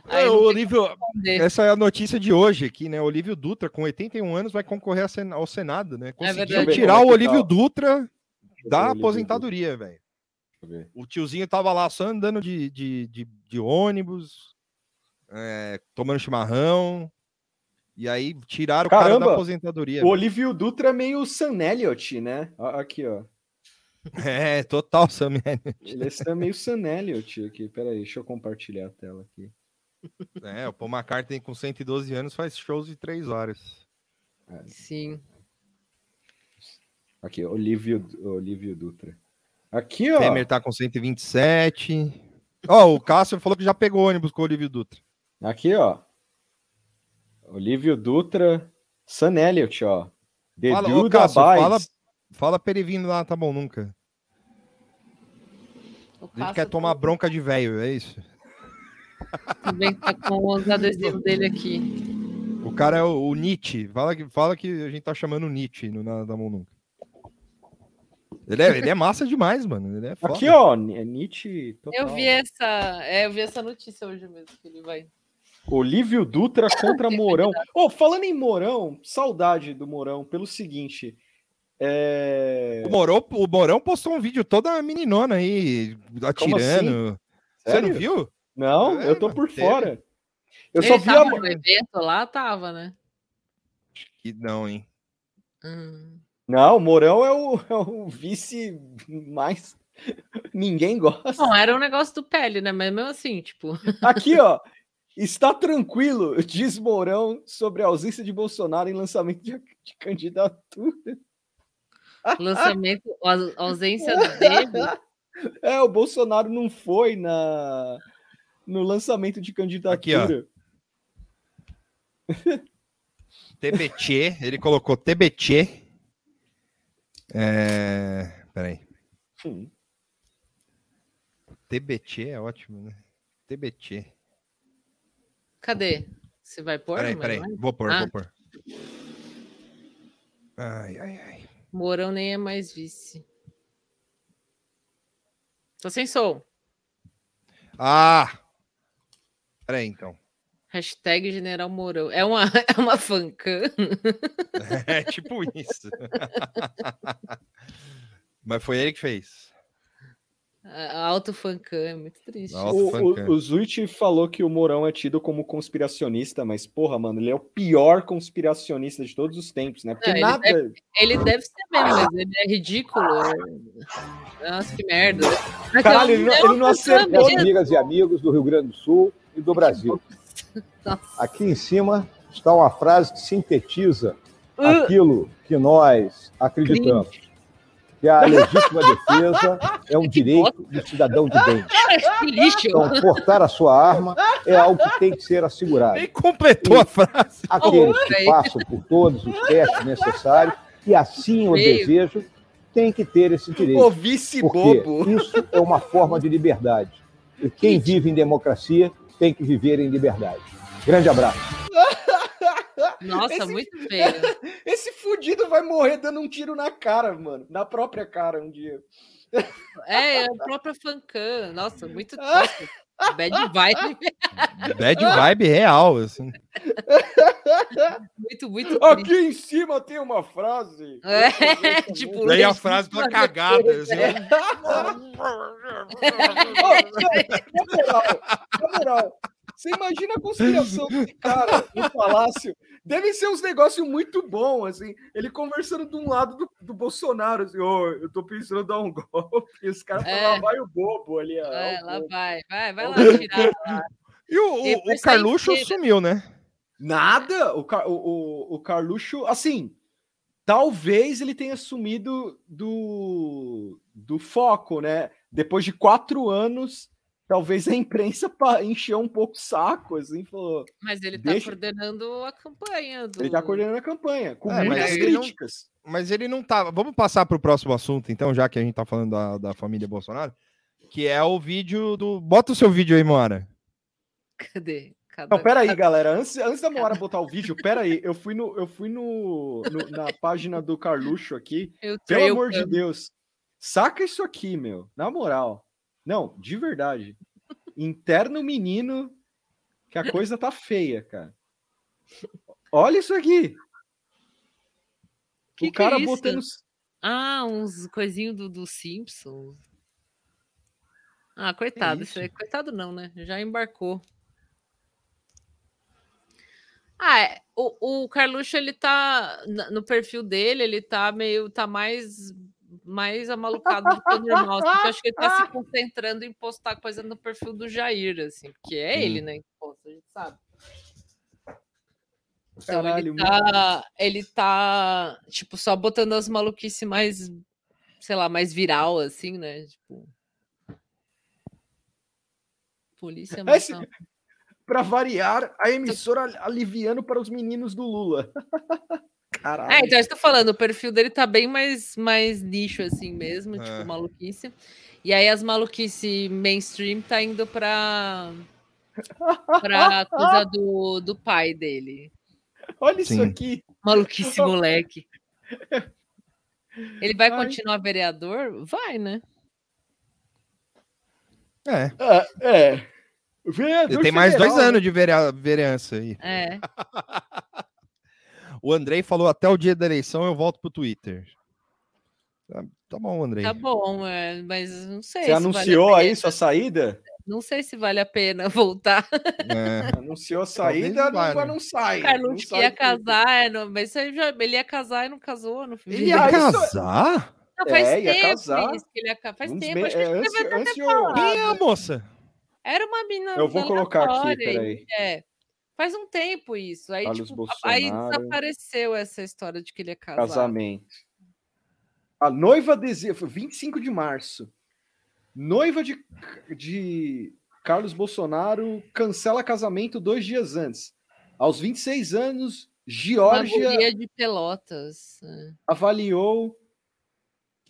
Aí É, o Olívio, essa é a notícia de hoje aqui, né? Olívio Dutra, com 81 anos, vai concorrer ao Senado, né? Conseguiu verdade. tirar Como o é tá? Olívio Dutra da aposentadoria, velho. O tiozinho tava lá só andando de, de, de, de ônibus, é, tomando chimarrão. E aí tiraram o cara da Caramba, aposentadoria. O Olívio Dutra é meio Sam Elliott, né? Aqui, ó. É, total, Sam. Ele é meio Sam Elliott aqui. Peraí, deixa eu compartilhar a tela aqui. É, o Paul McCartney com 112 anos faz shows de 3 horas. Sim. Aqui, Olívio, Olívio Dutra. Aqui, ó. Temer tá com 127. Ó, o Cássio falou que já pegou ônibus com o Olívio Dutra. Aqui, ó. Olívio Dutra, Sam Elliott, ó. The Fala, ô, Duda Cássio, Bites. fala, fala pra ele vindo lá, tá bom, nunca. O A gente quer tomar bronca de velho, é isso. também tá com os adesivos dele aqui. O cara é o, o Nietzsche. Fala que, fala que a gente tá chamando Nietzsche no, na, da mão nunca. Ele é, ele é massa demais, mano. Ele é foda. Aqui, ó. Ni- é Nietzsche total. Eu vi essa. É, eu vi essa notícia hoje mesmo, que ele vai. Olívio Dutra contra Mourão. Ô, falando em Mourão, saudade do Mourão, pelo seguinte. É... O Morão, o Morão postou um vídeo toda meninona aí, atirando. Você Sério? não viu? Não, É, eu tô por teve. fora. Eu ele só vi a... tava no evento lá, tava, né? Que não, hein? Hum. Não, o Mourão é o, é o vice mais. Ninguém gosta. Não, era um negócio do pele, né? Mas mesmo assim, tipo. Aqui, ó. Está tranquilo, diz Mourão sobre a ausência de Bolsonaro em lançamento de, de candidatura. Lançamento, a ausência dele. É, o Bolsonaro não foi na no lançamento de candidatura. TBT, ele colocou TBT. É... Peraí. Hum. TBT é ótimo, né? TBT. Cadê? Você vai pôr? Peraí, peraí. vai? Vou pôr, Ah. vou pôr. Ai, ai, ai. Mourão nem é mais vice. Tô sem som. Ah! Peraí, então. Hashtag General Mourão. É uma, é uma fancam. É tipo isso. Mas foi ele que fez. Alto fancam, é muito triste. O, o, o Zuit falou que o Mourão é tido como conspiracionista, mas, porra, mano, ele é o pior conspiracionista de todos os tempos, né? Porque Não, ele nada. deve- Ele deve ser mesmo, mas ele é ridículo. Nossa, que merda. Mas Caralho, ele não- ele não acertou. Amigas e amigos do Rio Grande do Sul e do Brasil. Nossa. Aqui em cima está uma frase que sintetiza Uh. aquilo que nós acreditamos. Que a legítima defesa é um direito do cidadão de bem. Então, portar a sua arma é algo que tem que ser assegurado. Nem completou a frase. Aqueles que passam por todos os testes necessários e assim o desejam, têm que ter esse direito. vice Porque bobo. isso é uma forma de liberdade. E quem vive em democracia tem que viver em liberdade. Grande abraço. Nossa, Esse- muito feio. Esse fudido vai morrer dando um tiro na cara, mano. Na própria cara um dia. É, é a própria fancam. Nossa, muito tosco. Bad vibe. Bad vibe real, assim. Muito, muito triste. Aqui em cima tem uma frase. É, tipo, Daí a frase toda cagada. Assim. Ô, na moral, na moral, você imagina a conspiração desse cara no palácio? Deve ser uns negócios muito bons, assim. Ele conversando de um lado do, do Bolsonaro, assim, ô, eu tô pensando em dar um golpe. E os caras É. falam, lá vai o bobo ali, ó. É, lá bobo. vai, vai, vai lá tirar. lá. E o, o- o Carluxo inteira. sumiu, né? Nada! O, Car- o, o, o Carluxo, assim, talvez ele tenha sumido do, do foco, né? Depois de quatro anos, talvez a imprensa encheu um pouco o saco, assim, falou. Mas ele tá Deixa- coordenando a campanha do. Ele tá coordenando a campanha, com É, muitas ele não- críticas. Mas ele não tá. Vamos passar para o próximo assunto, então, já que a gente tá falando da, da família Bolsonaro, que é o vídeo do. Bota o seu vídeo aí, Mora. Cadê? Cada... Não, pera aí, galera. Antes, antes da Moara botar o vídeo, pera aí. Eu fui, no, eu fui no, no- na página do Carluxo aqui. Eu Pelo eu amor de amo. Deus. Saca isso aqui, meu. Na moral. Não, de verdade. Interno menino, que a coisa tá feia, cara. Olha isso aqui. Que o que é cara isso? botando. Ah, uns coisinhos do, do Simpsons. Ah, coitado. aí, coitado não, né? Já embarcou. Ah, é, o, o Carluxo, ele tá no perfil dele, ele tá meio, tá mais mais amalucado do que o normal, assim, porque eu acho que ele tá se concentrando em postar coisa no perfil do Jair, assim, porque é ele, né, que posta, a gente sabe. Então Caralho, ele tá, ele tá, tipo, só botando as maluquices mais, sei lá, mais viral, assim, né? Tipo. Polícia Esse- Pra variar, a emissora aliviando para os meninos do Lula. Caralho. É, então eu tô falando, o perfil dele tá bem mais, mais nicho, assim mesmo, É. tipo, maluquice. E aí as maluquice mainstream tá indo pra, pra coisa do, do pai dele. Olha isso Sim. aqui. Maluquice moleque. Ele vai Ai. continuar vereador? Vai, né? É. É. é. Vereador Ele tem mais dois federal, né? anos de verea- vereança aí. É. O Andrei falou até o dia da eleição eu volto pro Twitter. Tá, tá bom, Andrei. Tá bom, é, mas não sei. Você se vale a anunciou pena. aí sua saída? Não sei se vale a pena voltar. É. Anunciou a Talvez saída, vá, não, não sai. O não Carluxo que sai ia casar, é, não, mas já, ele ia casar e não casou. No fim. Ele Ia casar? Não, faz É, ia tempo casar. isso que ele ia Faz Uns tempo, acho que a é, gente antes- antes ter eu- falado. Quem é a moça? Era uma mina Eu vou colocar aqui, peraí. É. Faz um tempo isso. Aí, tipo, aí desapareceu essa história de que ele ia casar. Casamento. A noiva deseja. Foi 25 de março. Noiva de, de Carlos Bolsonaro cancela casamento dois dias antes. Aos 26 anos, Geórgia de Pelotas. é. avaliou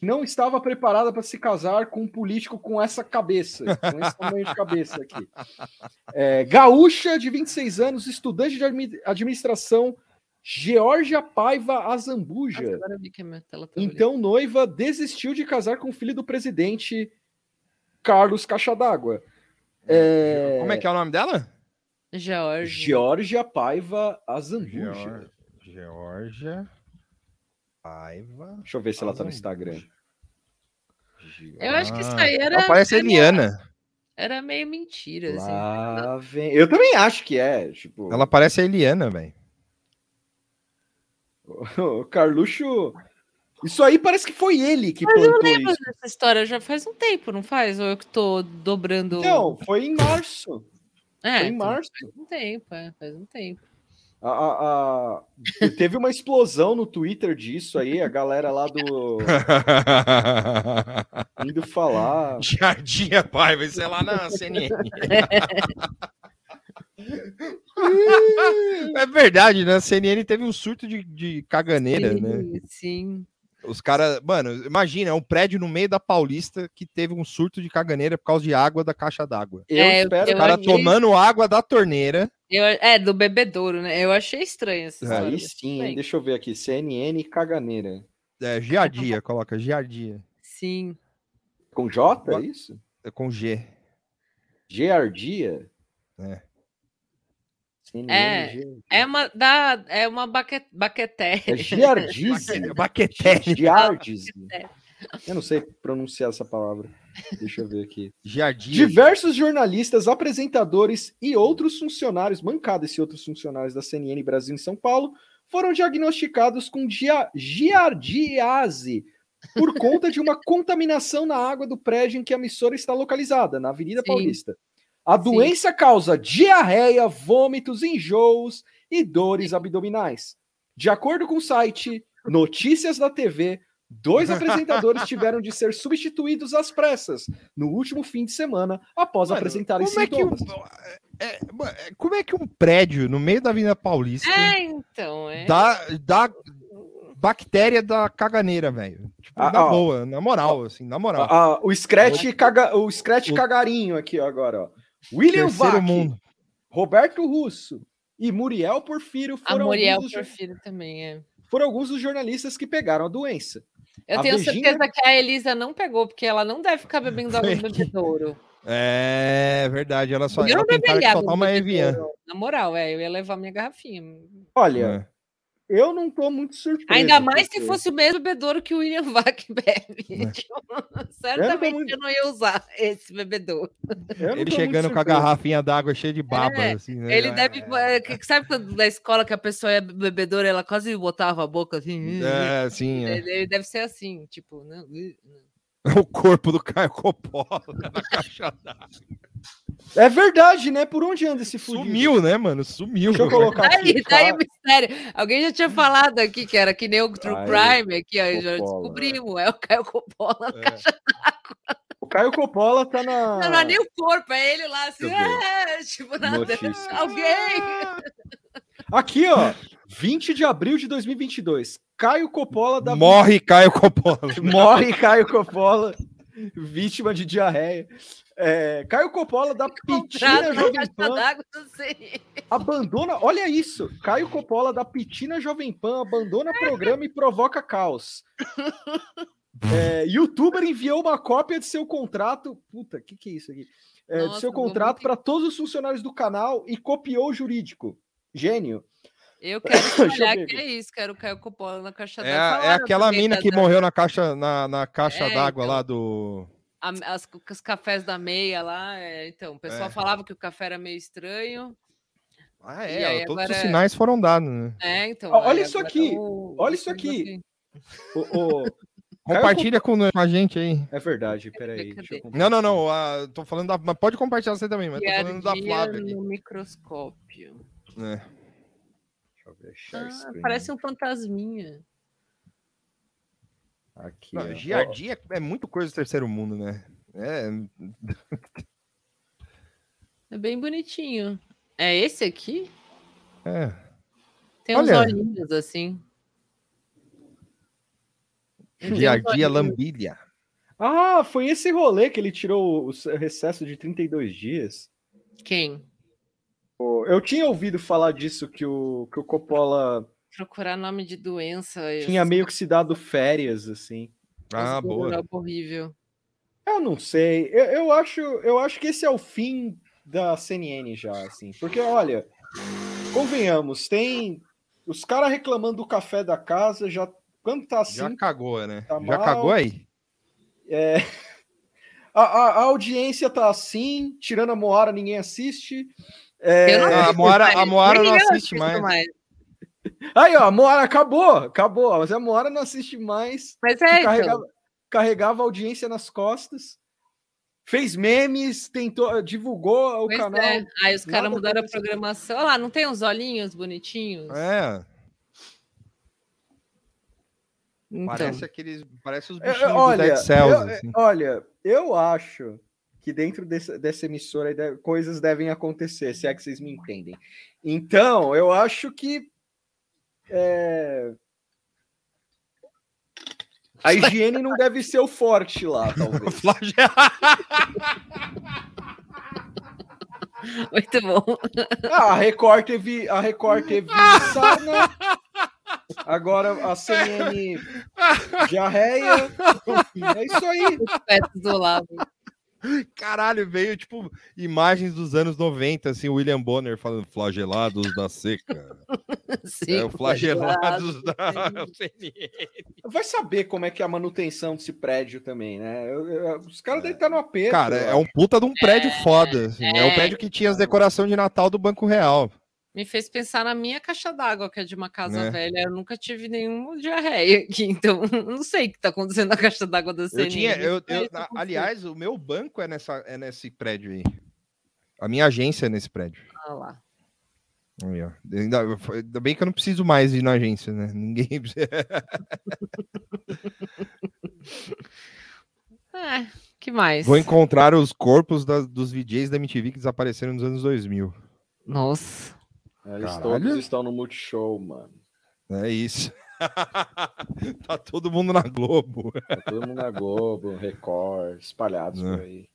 não estava preparada para se casar com um político com essa cabeça, com esse tamanho de cabeça aqui. É, gaúcha, de 26 anos, estudante de admi- administração, Geórgia Paiva Azambuja. tá. Então, noiva desistiu de casar com o filho do presidente Carlos Caixa d'Água. É, Como é que é o nome dela? Georgia. Geórgia Paiva Azambuja. Geor- Georgia Paiva. Deixa eu ver se ela tá no. Instagram. Eu acho que isso Ah, aí era. ela parece a Eliana. Era meio mentira, assim. Lá vem. Eu também acho que é. Tipo, Ela parece a Eliana, velho. o Carluxo. Isso aí parece que foi ele que Mas eu plantou lembro isso. dessa história já faz um tempo, não faz? Ou eu que tô dobrando. Então, foi em março. é, foi em então, março. Faz um tempo, é, faz um tempo. A, a- a- Teve uma explosão no Twitter disso aí, a galera lá do. indo falar. Jardinha Paiva, isso é lá na CNN. é verdade, né? A CNN teve um surto de, de caganeira, né? Sim, Sim. Os caras, mano, imagina, é um prédio no meio da Paulista que teve um surto de caganeira por causa de água da caixa d'água. Eu É, espero. Os caras achei- tomando água da torneira. Eu, é, do bebedouro, né? Eu achei estranho essa história. Aí sim, hein? deixa eu ver aqui. CNN caganeira. É, giardia, coloca giardia. Sim. Com J, é isso? É com G. Giardia? É. É. É uma, da, é uma baque, baqueté. É Giardize. Baqueté. Giardize. Eu não sei pronunciar essa palavra. Deixa eu ver aqui. Giardia. Diversos jornalistas, apresentadores e outros funcionários, mancados e outros funcionários da CNN Brasil em São Paulo, foram diagnosticados com gia- giardiase por conta de uma contaminação na água do prédio em que a emissora está localizada, na Avenida Sim. Paulista. A doença causa diarreia, vômitos, enjoos e dores abdominais. De acordo com o site Notícias da TV, dois apresentadores tiveram de ser substituídos às pressas no último fim de semana após Mano, apresentarem como é que um- sintomas. é, mano, é, como é que um prédio no meio da Avenida Paulista É, então, é. dá, dá bactéria da caganeira, velho? Tipo, Ah, na ó. boa, na moral, assim, na moral. Ah, o Scratch, caga, o Scratch cagarinho aqui ó, agora, ó. William Vac. Roberto Russo e Muriel Porfírio A foram, Muriel alguns dos, Porfírio também, é. foram alguns dos jornalistas que pegaram a doença. Eu A tenho Virgínia- certeza que a Elisa não pegou, porque ela não deve ficar bebendo água do bebedouro. É verdade, ela só eu ela não beberia só toma Evian. Na moral, é, eu ia levar minha garrafinha. Olha, É. eu não tô muito surpreso. Ainda mais se porque- fosse o mesmo bebedouro que o William Vac bebe. É. Tipo, certamente muito- eu não ia usar esse bebedouro. eu não Ele chegando com a garrafinha d'água cheia de baba, É, assim, né? Ele deve. é, que- Sabe quando na escola que a pessoa é bebedora, ela quase botava a boca assim. É, sim, é. Ele, ele deve ser assim, tipo, não, O corpo do Caio Coppola na caixa d'água. É verdade, né? Por onde anda esse fudido? Sumiu, né, mano? Sumiu. Deixa eu colocar Daí, aqui. daí o Ca- mistério. Alguém já tinha falado aqui que era que nem o True Crime aqui, ó, já descobrimos. É o Caio Coppola na caixa. O Caio Coppola tá na. Não, não é nem o corpo, é ele lá assim, é, tipo, nada. Alguém. Aqui, ó. 20 de abril de 2022. Caio Coppola da Morre Caio Coppola. Morre Caio Coppola, vítima de diarreia. É, Caio Coppola da Pitina Jovem Pan abandona. Olha isso! Caio Coppola da Pitina Jovem Pan abandona programa e provoca caos. É, Youtuber enviou uma cópia de seu contrato. Puta, que que é isso aqui? É, de Nossa, seu vou contrato para todos os funcionários do canal e copiou o jurídico. Gênio. Eu quero ver que é isso, quero o Caio Coppola na caixa É, d'água. a- é Falaram aquela mina que morreu na caixa, na, na caixa É, d'água então. lá do. a- as, os cafés da meia lá. é, então, o pessoal É. falava que o café era meio estranho. Ah, é, aí todos os agora- sinais foram dados, né? É, então. Olha aí isso aqui, o- olha o isso aqui. coisa O- o- Compartilha com a gente aí. É verdade, peraí. deixa eu Não, não, não. ah, tô falando da. Mas pode compartilhar você também, mas tô falando da Flávia aqui. no microscópio. É. Ah, parece um fantasminha. Aqui, Não. Giardia é muito coisa do terceiro mundo, né? É. É bem bonitinho. É esse aqui? é. Tem uns Olha. olhinhos assim. Uns Giardia lambilha. Ah, foi esse rolê que ele tirou o recesso de 32 dias. Quem? Eu tinha ouvido falar disso, que o, que o Coppola Procurar nome de doença. tinha meio que se dado férias, assim. Ah, boa. horrível. Eu não sei. Eu, eu acho, eu acho que esse é o fim da CNN já, assim. Porque, olha, convenhamos, tem os caras reclamando do café da casa, já quando tá assim, Já cagou, né? Tá Já mal. cagou aí? É, a, a- a audiência tá assim, tirando a Moara, ninguém assiste. É, Eu não A Moara, mais. a Moara não eu assiste assisto mais. Aí, ó, a Moara acabou, acabou. Mas a Moara não assiste mais. Mas é, carregava, então. carregava a audiência nas costas. Fez memes, tentou, divulgou o Pois canal. é. Aí os caras mudaram a programação. Olha lá, não tem uns olhinhos bonitinhos? É, Então. parece aqueles. Parece os É, bichinhos olha, do Dead Cells. eu, assim. olha, eu acho que dentro desse- dessa emissora coisas devem acontecer, se é que vocês me entendem. Então, eu acho que é, a higiene não deve ser o forte lá, talvez. Muito bom. Ah, a Record teve, a Record teve sauna, agora a CNN diarreia. É isso aí. Petos do lado. Caralho, veio tipo imagens dos anos 90, assim, o William Bonner falando flagelados da seca. Sim, é, o flagelados da Vai saber como é que é a manutenção desse prédio também, né? Eu- eu- os caras devem estar no aperto. Cara, é um puta de um prédio foda. assim, é. o é. prédio que tinha as decorações de Natal do Banco Real. Me fez pensar na minha caixa d'água, que é de uma casa Né? velha. Eu nunca tive nenhuma diarreia aqui, então não sei o que tá acontecendo na caixa d'água da Eu CNN. tinha, eu, eu- isso na- aliás, o meu banco é, nessa, é nesse prédio aí. A minha agência é nesse prédio. Ah lá. Aí. Ainda, ainda bem que eu não preciso mais ir na agência, né? Ninguém. É, que mais? Vou encontrar os corpos das- dos VJs da MTV que desapareceram nos anos 2000. Nossa. Eles todos estão no Multishow, mano. É isso. tá todo mundo na Globo. Tá todo mundo na Globo, Record, espalhados por aí.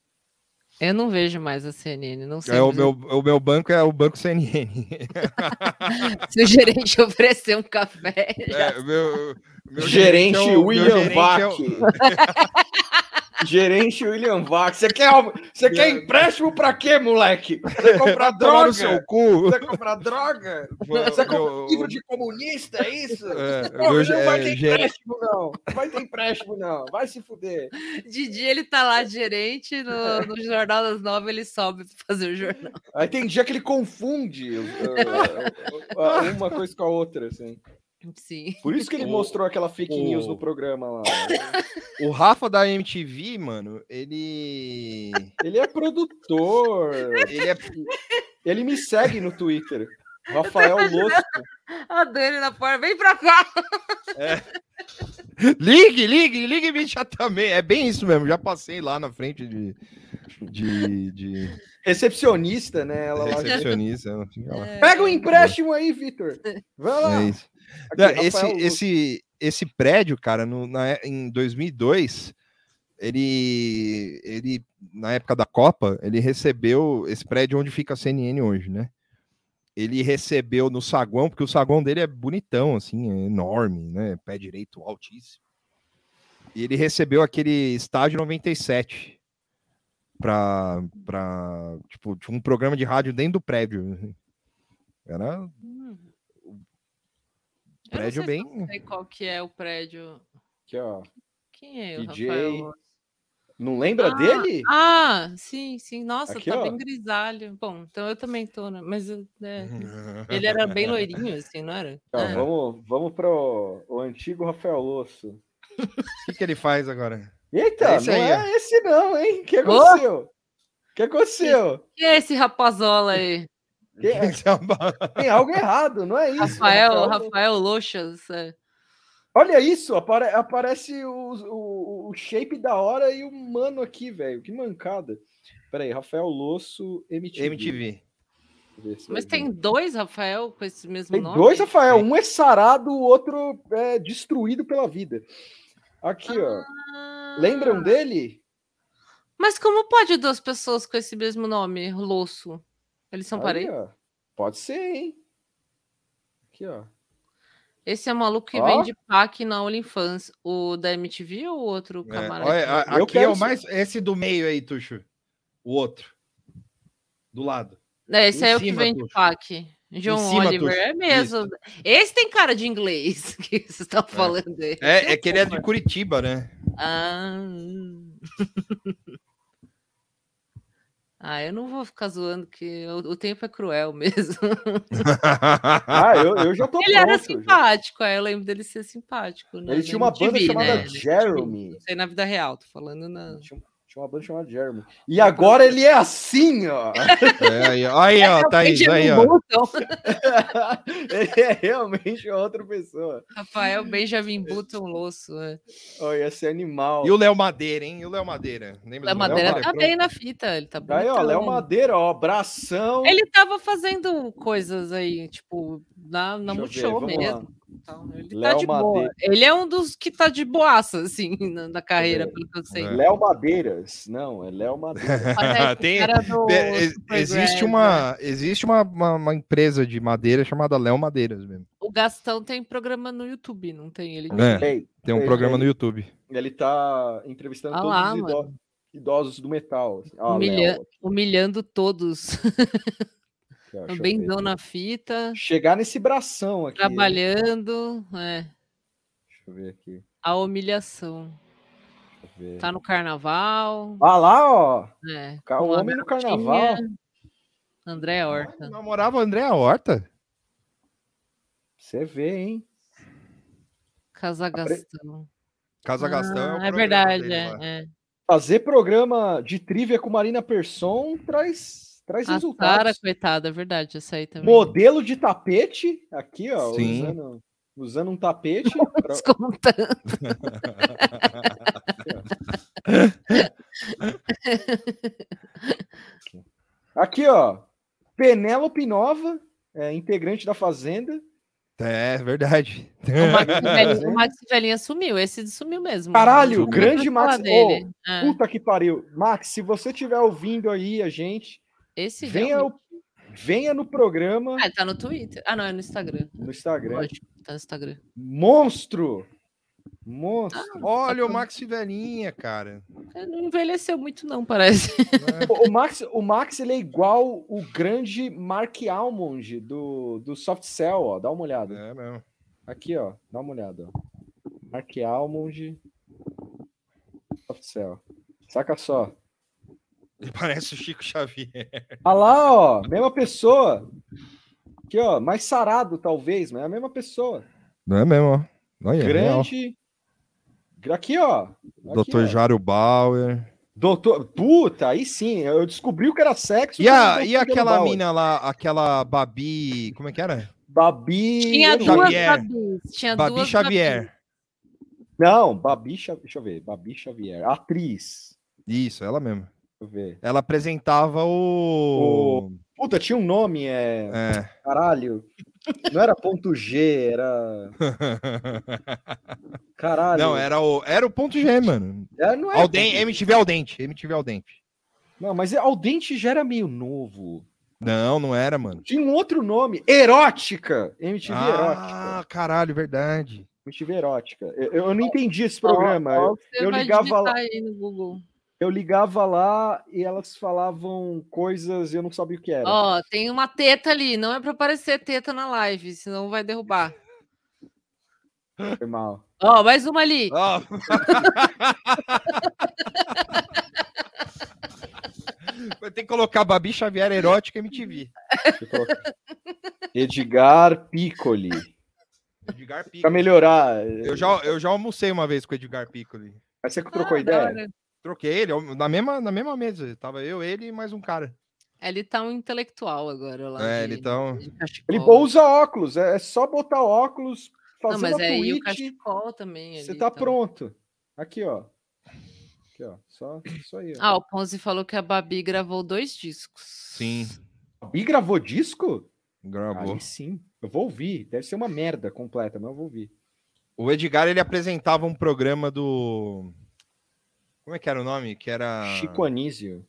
Eu não vejo mais a CNN, não sei. É, o, meu, o meu banco é o Banco CNN. Se o gerente oferecer um café. É, meu, meu Gerente é o- William gerente é o- Vac. Gerente William Vac. Você quer, você quer empréstimo pra quê, moleque? Você comprar droga? no seu cu. Você comprar droga? Você compra livro de comunista, é isso? É, Pô, meu não vai ter é, ge- empréstimo, não. Não vai ter empréstimo, não. Vai se fuder. De dia ele tá lá gerente, no, no Jornal das Nove ele sobe pra fazer o jornal. Aí tem dia que ele confunde uh, uh, uh, uma coisa com a outra, assim. Sim. Por isso que ele O- mostrou aquela fake news o- no programa lá. O Rafa da MTV, mano, ele. Ele é produtor. Ele é. Ele me segue no Twitter. Rafael Losco. A Dani na porta, vem pra cá. Ligue, ligue, ligue me já também. É bem isso mesmo. Já passei lá na frente de. De. de Recepcionista, né? Ela recepcionista. lá. Pega um empréstimo aí, Vitor. Vai lá. É isso. Aqui, esse, esse, esse prédio, cara, no, na, em 2002, ele, ele, na época da Copa, ele recebeu esse prédio onde fica a CNN hoje, né? Ele recebeu no saguão, porque o saguão dele é bonitão, assim, é enorme, né? Pé direito altíssimo. E ele recebeu aquele estádio 97 para, para tipo, um programa de rádio dentro do prédio. Era Hum, prédio eu não sei, bem. qual que é o prédio. Aqui, ó. Quem é o DJ. Rafael? Não lembra Ah, dele? Ah, sim, sim. Nossa, Aqui, tá ó. bem grisalho. Bom, então eu também tô, né? Mas é, ele era bem loirinho, assim, não era? Ó, É. vamos, vamos pro o antigo Rafael Losso. O que, que ele faz agora? Eita, Esse não aí, é ó. esse não, hein? O que aconteceu? O que aconteceu? Quem é esse rapazola aí? Que- Tem algo errado, não é isso? Rafael, Losso. Rafael Lochas. é. Olha isso, apare- aparece o, o, o shape da hora e o mano aqui, velho. Que mancada. Peraí, Rafael Losso, MTV. MTV. Mas tem dois Rafael com esse mesmo Tem nome? dois Rafael, um é sarado, o outro é destruído pela vida. Aqui, ó. Ah. Lembram dele? Mas como pode duas pessoas com esse mesmo nome, Losso? Eles são Aí, parentes? ó. Pode ser, hein? Aqui, ó. Esse é o maluco que Ó. vende pack na OnlyFans. O da MTV ou o outro É, camarada? olha, a- Eu aqui é o mais. Esse do meio aí, Tuxo. O outro. Do lado. É, esse Em é o que vende Tuxo. pack. John cima, Oliver. É mesmo. Esse tem cara de inglês que vocês estão falando. aí. É, é que ele é de Curitiba, né? Ah. Ah, eu não vou ficar zoando, que o, o tempo é cruel mesmo. Ah, eu, eu já tô Ele era pronto. já. simpático, aí eu lembro dele ser simpático. né, Ele tinha uma banda chamada né, na Jeremy. Não sei na vida real, tô falando na. Tinha uma banda chamada Jeremy. E agora ele é assim, ó. É, aí, ó. aí, ó, Thaís, aí, ó. ele é realmente outra pessoa. Rafael Benjamin Button Losso. É. Olha, esse animal. E o Léo Madeira, hein? E o Léo Madeira? Lembra Léo do Madeira Madeira? tá bem na fita, ele tá Aí, ó, Léo. Madeira, ó, bração. Ele tava fazendo coisas aí, tipo, na, na Multishow mesmo. lá. Então, ele tá Léo de boa. Madeira. Ele é um dos que tá de boaça, assim, na, na carreira, ver. pelo que eu sei. Léo Madeiras. Não, é Léo Madeira. Parece o Tem- cara do é, existe né? uma, existe uma, uma, uma empresa de madeira chamada Léo Madeiras mesmo. O Gastão tem programa no YouTube, não tem ele? É, Tem, tem um programa no YouTube. Ele tá entrevistando Ah todos lá, os ido- mano. idosos do metal. assim. Ah, Humilha- Léo, humilhando todos. ver Benzão na fita, Chegar nesse bração aqui. trabalhando. É, Deixa eu ver aqui. a humilhação. Deixa eu ver. Tá no carnaval. Ah lá, ó. É, O homem no carnaval. André Horta. Namorava o André Horta? Você vê, hein? Casagastão. Casa Gastão é o Ah, é programa verdade, dele é, é. Fazer programa de trivia com Marina Persson traz, traz A Sara, resultados. coitada, é verdade, essa aí também. Modelo de tapete, aqui, ó, Sim. usando, usando um tapete. pra- Descontando. Aqui, ó. Penélope Nova, é, integrante da Fazenda. É, verdade. O Max Velhinha- o Max Velhinha sumiu, esse sumiu mesmo. Caralho, grande Max. Ô, É. Puta que pariu. Max, se você estiver ouvindo aí a gente, Esse venha, realmente- o- venha no programa Ah, ele tá no Twitter. Ah, não, é no Instagram. no Instagram. Lógico, tá no Instagram. Monstro! Monstro. Olha o Maxi Velhinha, cara. É, Não envelheceu muito, não, parece. O, o Max, o Max ele é igual o grande Mark Almond do, do Soft Cell, ó. Dá uma olhada. É mesmo. Aqui, ó. Dá uma olhada. Ó. Mark Almond. Soft Cell. Saca só. Ele parece o Chico Xavier. Ah lá, ó. Mesma pessoa. Aqui, ó. Mais sarado, talvez, mas é a mesma pessoa. Não é mesmo, ó. Olha, real. Grande. Aqui, ó. Aqui, Dr. ó. Jário Bauer. Doutor. Puta, aí sim. Eu descobri o que era sexo. E, a, e aquela Bauer. mina lá, aquela Babi. Como é que era? Babi. Tinha duas Xavier. Babis. Tinha Babi duas Xavier. Não, Babi Xavier. Deixa eu ver. Babi Xavier. Atriz. Isso, ela mesmo. Ver. Ela apresentava o. Puta, tinha um nome, é. É. Caralho. Não era ponto G, era. Caralho. Não, era o, era o ponto G, mano. É, não é Alden. MTV Aldente. MTV Aldente. Não, mas ao dente já era meio novo. Não, não era, mano. Tinha um outro nome. Erótica. MTV Erótica. Ah, caralho, verdade. MTV Erótica. Eu, eu não entendi esse programa. Ó, ó, eu, ligava lá, aí no Google. Eu ligava lá e elas falavam coisas e eu não sabia o que era. Ó, tem uma teta ali. Não é pra aparecer teta na live, senão vai derrubar. Foi mal. Ó, mais uma ali. Ó. Vai ter que colocar Babi Xavier Erótica MTV. Edgar Piccoli. Edgar Pra Piccoli. melhorar. Eu já, eu já almocei uma vez com o Edgar Piccoli. Mas você que trocou Ah, ideia? da hora. Troquei ele, na mesma, na mesma mesa. Tava eu, ele e mais um cara. Ele tá um intelectual agora lá. É, de- ele tá um-. Ele usa óculos, é é só botar óculos, fazer Não, mas uma é e o tweet, cachecol também. você ali, tá então. pronto. Aqui, ó. Aqui, ó. Só isso aí. Ó. Ah, o Ponzi falou que a Babi gravou dois discos. Sim, E gravou disco? gravou. Aí sim. Eu vou ouvir. Deve ser uma merda completa, mas eu vou ouvir. O Edgar, ele apresentava um programa do... Como é que era o nome? Que era... Chico Anísio.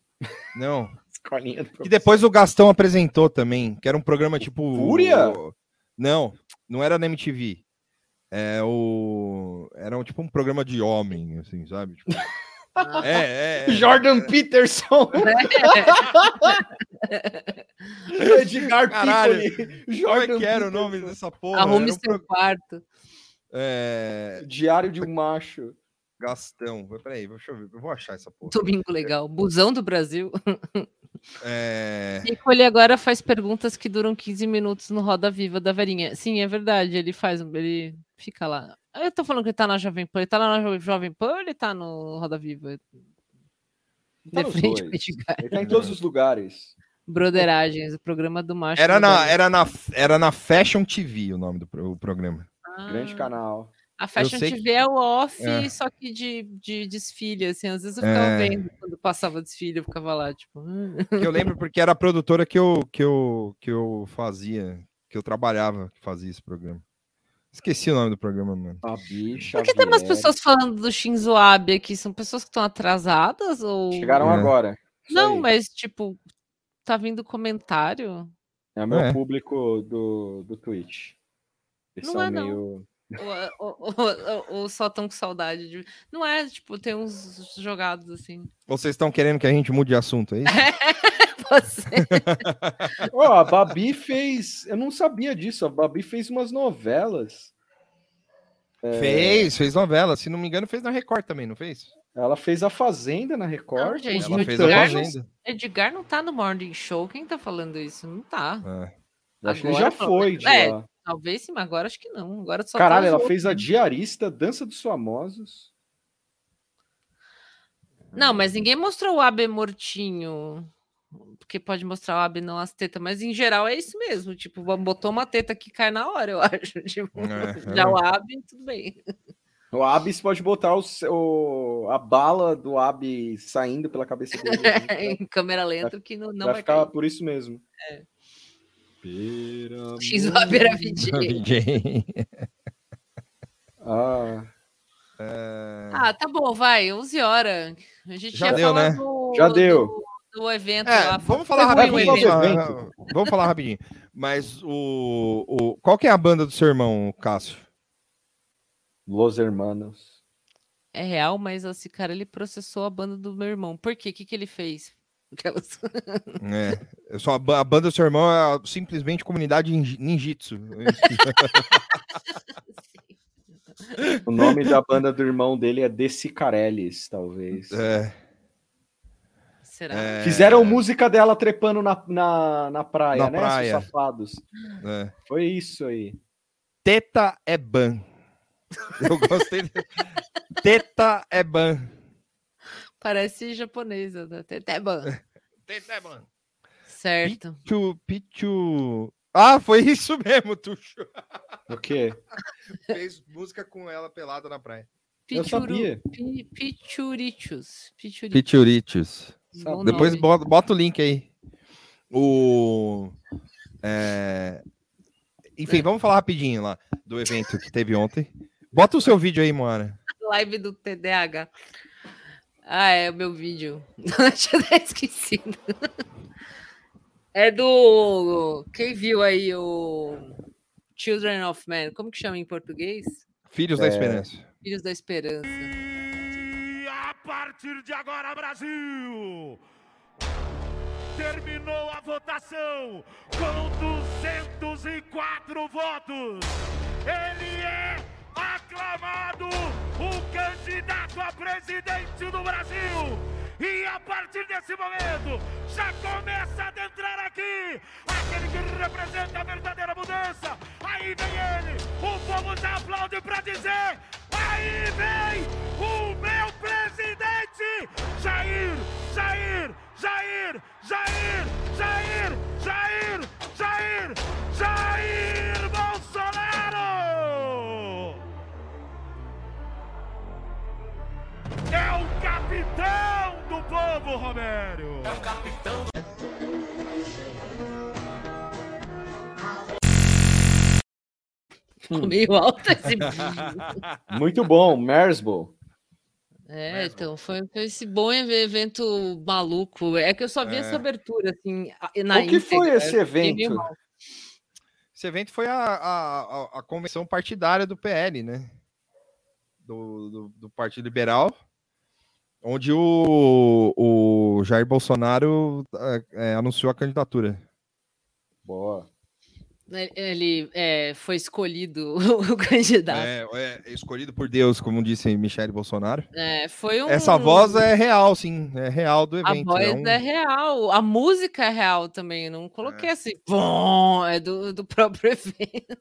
Não. Escolinha do Que depois o Gastão apresentou também, que era um programa tipo... Fúria? o- Não, não era na MTV. É o... Era um, tipo um programa de homem, assim, sabe? Tipo... É, é, é. Jordan Peterson. Edgar Caralho, Piccoli. Como é Jordan que era o Peterson. nome dessa porra? Arrume um seu pro- quarto. É, Diário de um macho. Gastão. Peraí, deixa eu ver. Eu vou achar essa porra. Domingo legal. Busão do Brasil. É... Nico, ele agora faz perguntas que duram 15 minutos no Roda Viva da Verinha. Sim, é verdade. Ele faz, ele fica lá. Eu tô falando que ele tá na Jovem Pan. Ele tá lá na Jo- Jovem Pan ou ele tá no Roda Viva? Tá De frente dois. Ele tá em todos os lugares. Brotheragens, o programa do macho. Era, na, era, na, era na Fashion TV o nome do pro- o programa. Grande canal. A Fashion sei TV que- é o off, É. só que de, de desfile, assim. Às vezes eu ficava É. vendo quando passava desfile, eu ficava lá, tipo. "Hum". Que eu lembro porque era a produtora que eu, que eu, que eu fazia, que eu trabalhava, que fazia esse programa. Esqueci o nome do programa, mano. A bicha. Por que tem umas pessoas falando do Shinzo Abe aqui? São pessoas que estão atrasadas ou. Chegaram É. agora. Isso Não, aí. mas tipo, tá vindo comentário? É o meu É. público do, do Twitch. Eles Não são é, não. Ou, ou- ou- ou só tão com saudade de. Não é, tipo, tem uns jogados assim. Vocês estão querendo que a gente mude de assunto aí? Você. Ó, a Babi fez. Eu não sabia disso. A Babi fez umas novelas. É, Fez, fez novela. Se não me engano, fez na Record também, não fez? Ela fez a Fazenda na Record. Não, gente, Ela fez a Edgar, Mutantes. Fazenda. Edgar não tá no Morning Show. Quem tá falando isso? Não tá. É. Acho que já foi de é, lá. Talvez sim, mas agora acho que não. Agora só Caralho, os ela fez a outros. diarista, Dança dos Famosos. Não, mas ninguém mostrou o Abe mortinho. Porque pode mostrar o Abe não as tetas, mas em geral é isso mesmo. Tipo, botou uma teta que cai na hora, eu acho. Tipo, É, já é. o Abe, tudo bem. O Abis pode botar o, o- a bala do Abi saindo pela cabeça dele. né? em câmera lenta, que não, não vai vai ficar cair. por isso mesmo. É. Pera- X o Abe era VJ. DJ. Ah, É, Ah, tá bom, vai, 11 horas. A gente Já deu, falar né? do, Já deu. Do, do evento É, lá. vamos falar rapidinho. evento. só, Vamos falar rapidinho. Mas o, o. Qual que é a banda do seu irmão, Cássio? Los Hermanos. É real, mas esse cara ele processou a banda do meu irmão. Por quê? O que, que ele fez? Aquelas- É, sou a, ba- a banda do seu irmão é simplesmente comunidade ninji- ninjitsu. O nome da banda do irmão dele é The Cicarellis, talvez. É, Será? é, Fizeram música dela trepando na, na, na praia, Na né, praia. seus safados? é. Foi isso aí. Teta é ban. Eu gostei. de- Teta é ban. Parece japonesa. né? Até, até bom. Teta é ban. Certo. Pichu, pichu. Ah, foi isso mesmo, Tuxo. O quê? Fez música com ela pelada na praia. Eu Pichuru- sabia. pi- Pichurichus. Pichurichus. Pichurichus. Bom Depois bota, bota o link aí. O. é, Enfim, vamos falar rapidinho lá do evento que teve ontem. Bota o seu vídeo aí, Moara. Live do TDAH. Ah, é o meu vídeo. Tinha até esquecido. É do. Quem viu aí o Children of Man? Como que chama em português? Filhos da É. Esperança. Filhos da Esperança. E a partir de agora, Brasil! Terminou a votação com 204 votos. Ele é aclamado o candidato a presidente do Brasil. E a partir desse momento, já começa a adentrar aqui aquele que representa a verdadeira mudança. Aí vem ele, o povo já aplaude para dizer: aí vem o meu presidente, Jair, Jair, Jair, Jair, do povo, Romério! É o capitão. Ficou meio alto esse vídeo. Muito bom, Mersbo. É, então foi, foi esse bom ev- evento maluco. É que eu só vi essa É. abertura, assim, a- na O que foi íntegra, esse fiquei meio evento? Esse evento foi a, a, a- a convenção partidária do PL, né? Do, do, do Partido Liberal, onde o, o Jair Bolsonaro é, é, anunciou a candidatura. Boa. Ele é, foi escolhido o candidato. É, é escolhido por Deus, como disse Michele Bolsonaro. É, foi um... Essa voz é real, sim. É real do A evento. voz é um- é real, a música é real também. Não coloquei assim, bom, é do, do próprio evento.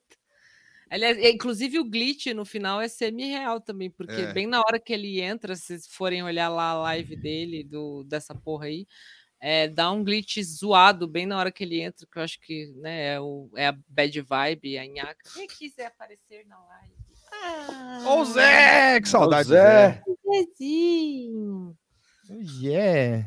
Aliás, é, inclusive o glitch no final é semi-real também, porque É. bem na hora que ele entra, se vocês forem olhar lá a live dele, do, dessa porra aí, é, dá um glitch zoado bem na hora que ele entra, que eu acho que né, é, o, é a bad vibe, a nhaca. Quem quiser aparecer na live. Ah, Ô, Zé! Que saudade, Ô, Zé. Zé. Zezinho. Yeah.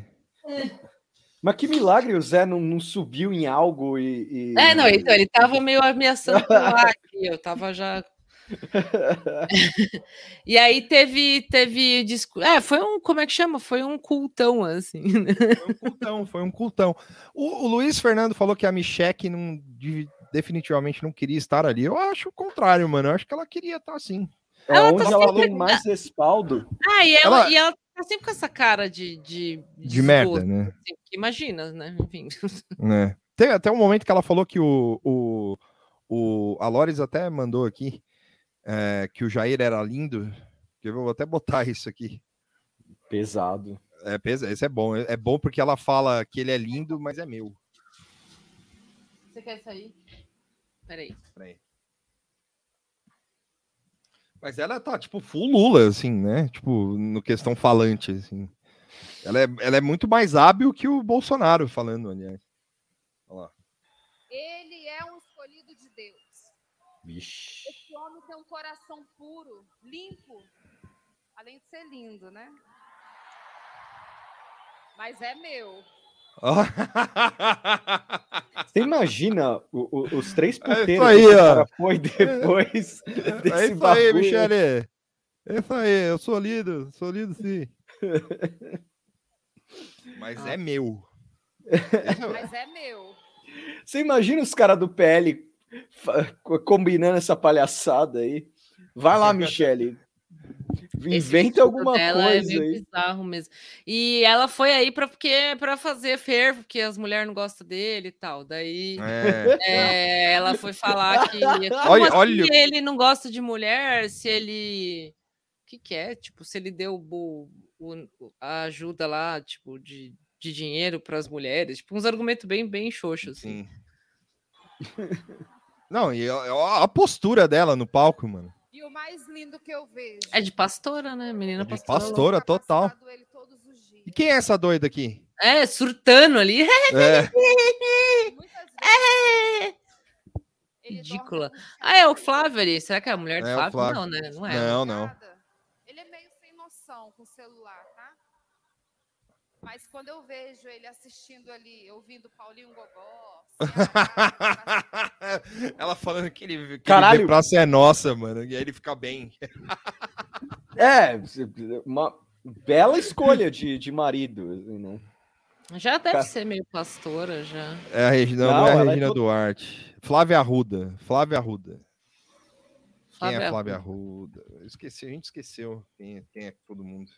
Mas que milagre o Zé não, não subiu em algo e. e- É, não, então ele tava meio ameaçando pular aqui, eu tava já. e aí teve, teve discu... É, foi um, como é que chama? Foi um cultão, assim. né? Foi um cultão, foi um cultão. O, o Luiz Fernando falou que a Micheque não, de- definitivamente não queria estar ali. Eu acho o contrário, mano. Eu acho que ela queria estar sim. É Ela onde tá ela sempre- tem mais respaldo. Ah, e ela, Ela- e ela tá sempre com essa cara de. De, De merda, esgoto, né? assim, que imagina, né? Enfim. né? Tem até um momento que ela falou que o, o, o a Loris até mandou aqui é, que o Jair era lindo. Que eu vou até botar isso aqui. Pesado. É, pesa- esse é bom. É bom porque ela fala que ele é lindo, mas é meu. Você quer sair? Peraí. Peraí. Mas ela tá, tipo, full Lula, assim, né? Tipo, no questão falante, assim. Ela é, ela é muito mais hábil que o Bolsonaro falando, aliás. Olha lá. Ele é um escolhido de Deus. Vixe. Esse homem tem um coração puro, limpo, além de ser lindo, né? Mas é meu. Você imagina o- o- os três É isso puteiros aí, que o ó. foi depois É desse isso aí, bagulho. Michele. É isso aí, eu sou lido, sou lido sim. Mas é meu. Mas é meu. Você imagina os caras do PL combinando essa palhaçada aí? Vai lá, Michele. Inventa alguma dela coisa é meio aí. bizarro mesmo. E ela foi aí para porque para fazer fervo, porque as mulheres não gostam dele e tal. Daí É. é, ela foi falar que como Olha- assim olha- ele não gosta de mulher, se ele o que que é? Tipo, se ele deu o, o- a ajuda lá, tipo, de, de dinheiro para as mulheres, tipo, uns argumentos bem bem xoxos assim. Sim. Não, e a, a postura dela no palco, mano. E o mais lindo que eu vejo. É de pastora, né? Menina De pastora. pastora total. E quem é essa doida aqui? É, surtando ali. É. Ridícula. Ah, é o Flávio ali. Será que é a mulher do É Flávio? Flávio. Não, né? Não é. Não, não. Ele é meio sem noção com o celular? Mas quando eu vejo ele assistindo ali, ouvindo Paulinho Gogó, Ela falando que ele, que ele Caralho. vê praça é nossa, mano. E aí ele fica bem. É, uma bela escolha de, de marido. assim, né? Já deve ser meio pastora, já. É a Regina, não, Não, é a é Regina to- Duarte. Flávia Arruda. Flávia Arruda. Quem Flávia é Flávia Arruda? Eu esqueci, a gente esqueceu quem, quem é todo mundo.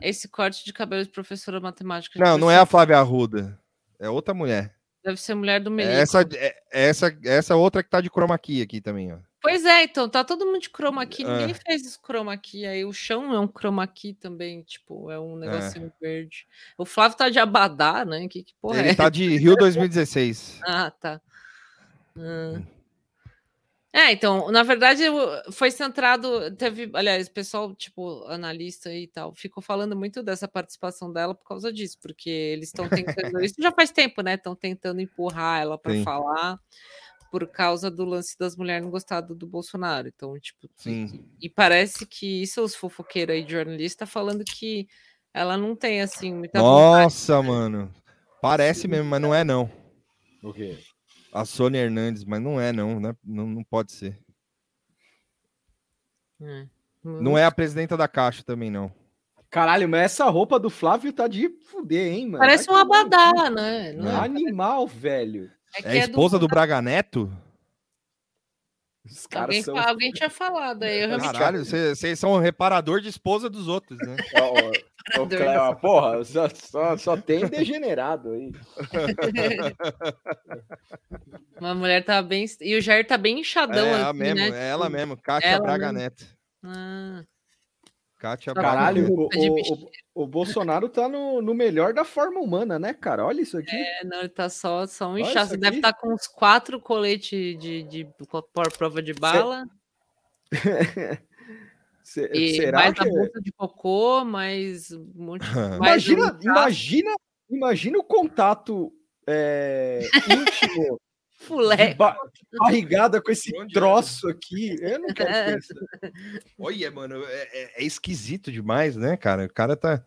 Esse corte de cabelo de professora matemática. de Não, não é a Flávia Arruda. É outra mulher. Deve ser mulher do É Melico. essa, é- essa, essa outra que tá de chroma key aqui também, ó. Pois é, então, tá todo mundo de chroma key. É. Ninguém fez esse chroma key aí. O chão é um chroma key também, tipo, é um negocinho verde. O Flávio tá de abadá, né? Que, que porra Ele é? tá de Rio 2016. Ah, tá. Ah. É, então, na verdade, foi centrado. Teve, aliás, o pessoal, tipo, analista e tal, ficou falando muito dessa participação dela por causa disso, porque eles estão tentando. Isso já faz tempo, né? Estão tentando empurrar ela para Sim. falar por causa do lance das mulheres não gostar do, Bolsonaro. Então, tipo, Sim. e parece que isso, os fofoqueiros aí de jornalista, falando que ela não tem, assim, muita vontade. Nossa, mano. Parece mesmo, mas não é não. O quê? A Sônia Hernandes, mas não é não, né? Não, não pode ser. É. Não é a presidenta da Caixa também, não. Caralho, mas essa roupa do Flávio tá de fuder, hein, mano? Parece um Vai abadá, né? Não É. Animal, velho. que É a é do- esposa do Braga Neto? Os Alguém, caras são. alguém tinha falado aí. Caralho, vocês são reparador de esposa dos outros, né? Ô, Cleo, porra, só, só, só tem degenerado aí. Uma mulher tá bem. E o Jair tá bem inchadão, É, assim, ela mesmo, né? é ela mesmo, Kátia ela Braga mesmo. Neto. Ah, Kátia Tá Braga Caralho, Neto. o, de o, o, o Bolsonaro tá no, no melhor da forma humana, né, cara? Olha isso aqui. é, não, ele tá só, só um Você deve aqui. estar com uns quatro coletes de, de, por prova de bala. Se- E será mais que... a bolsa de cocô, mais um monte mais Imagina, um imagina, imagina o contato é, íntimo ba- barrigada com esse é? troço aqui. Eu não quero É. pensar. Olha, mano, é, é- é esquisito demais, né, cara? O cara tá.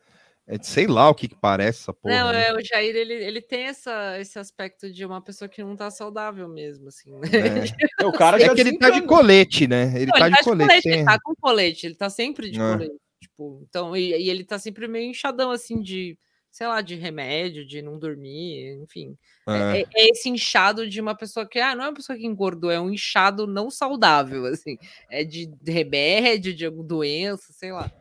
É, sei lá o que, que parece essa porra. Não, né? é, o Jair, ele, ele tem essa, esse aspecto de uma pessoa que não tá saudável mesmo, assim, né? É, o cara É já que ele tá de colete, né? Ele Não, tá de colete. ele sem- tá com colete, ele tá sempre de É. colete, tipo, então, e, e ele tá sempre meio inchadão, assim, de, sei lá, de remédio, de não dormir, enfim. É, É. é- é esse inchado de uma pessoa que, ah, não é uma pessoa que engordou, é um inchado não saudável, assim, é de remédio, de alguma doença, sei lá.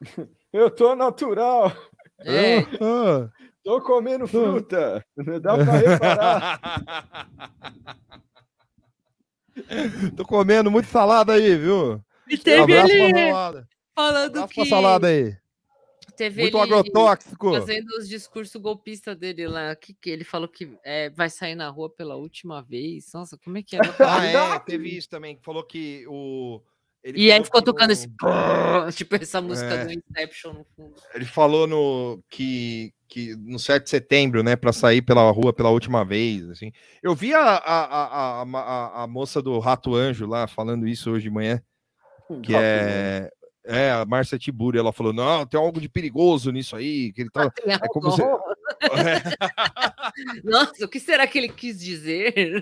Eu tô natural, É, Ah, tô comendo fruta. Dá pra reparar. Tô comendo muito salada aí, viu? e teve Abraço pra ele salada. falando Abraço pra que... salada aí. Teve Muito ele agrotóxico. fazendo os discursos golpistas dele lá, que, que ele falou que é, vai sair na rua pela última vez. Nossa, como é que era? Ah, é, teve isso também. que Falou que o. ele E aí ficou que tocando esse. Tipo, essa música É. do Inception no fundo. Ele falou no que, que no 7 de setembro, né, para sair pela rua pela última vez, assim. Eu vi a, a, a, a, a- moça do Rato Anjo lá falando isso hoje de manhã, que é é a Márcia Tiburi, ela falou: "Não, tem algo de perigoso nisso aí, que ele tá Tem é como se algo. Nossa, o que será que ele quis dizer?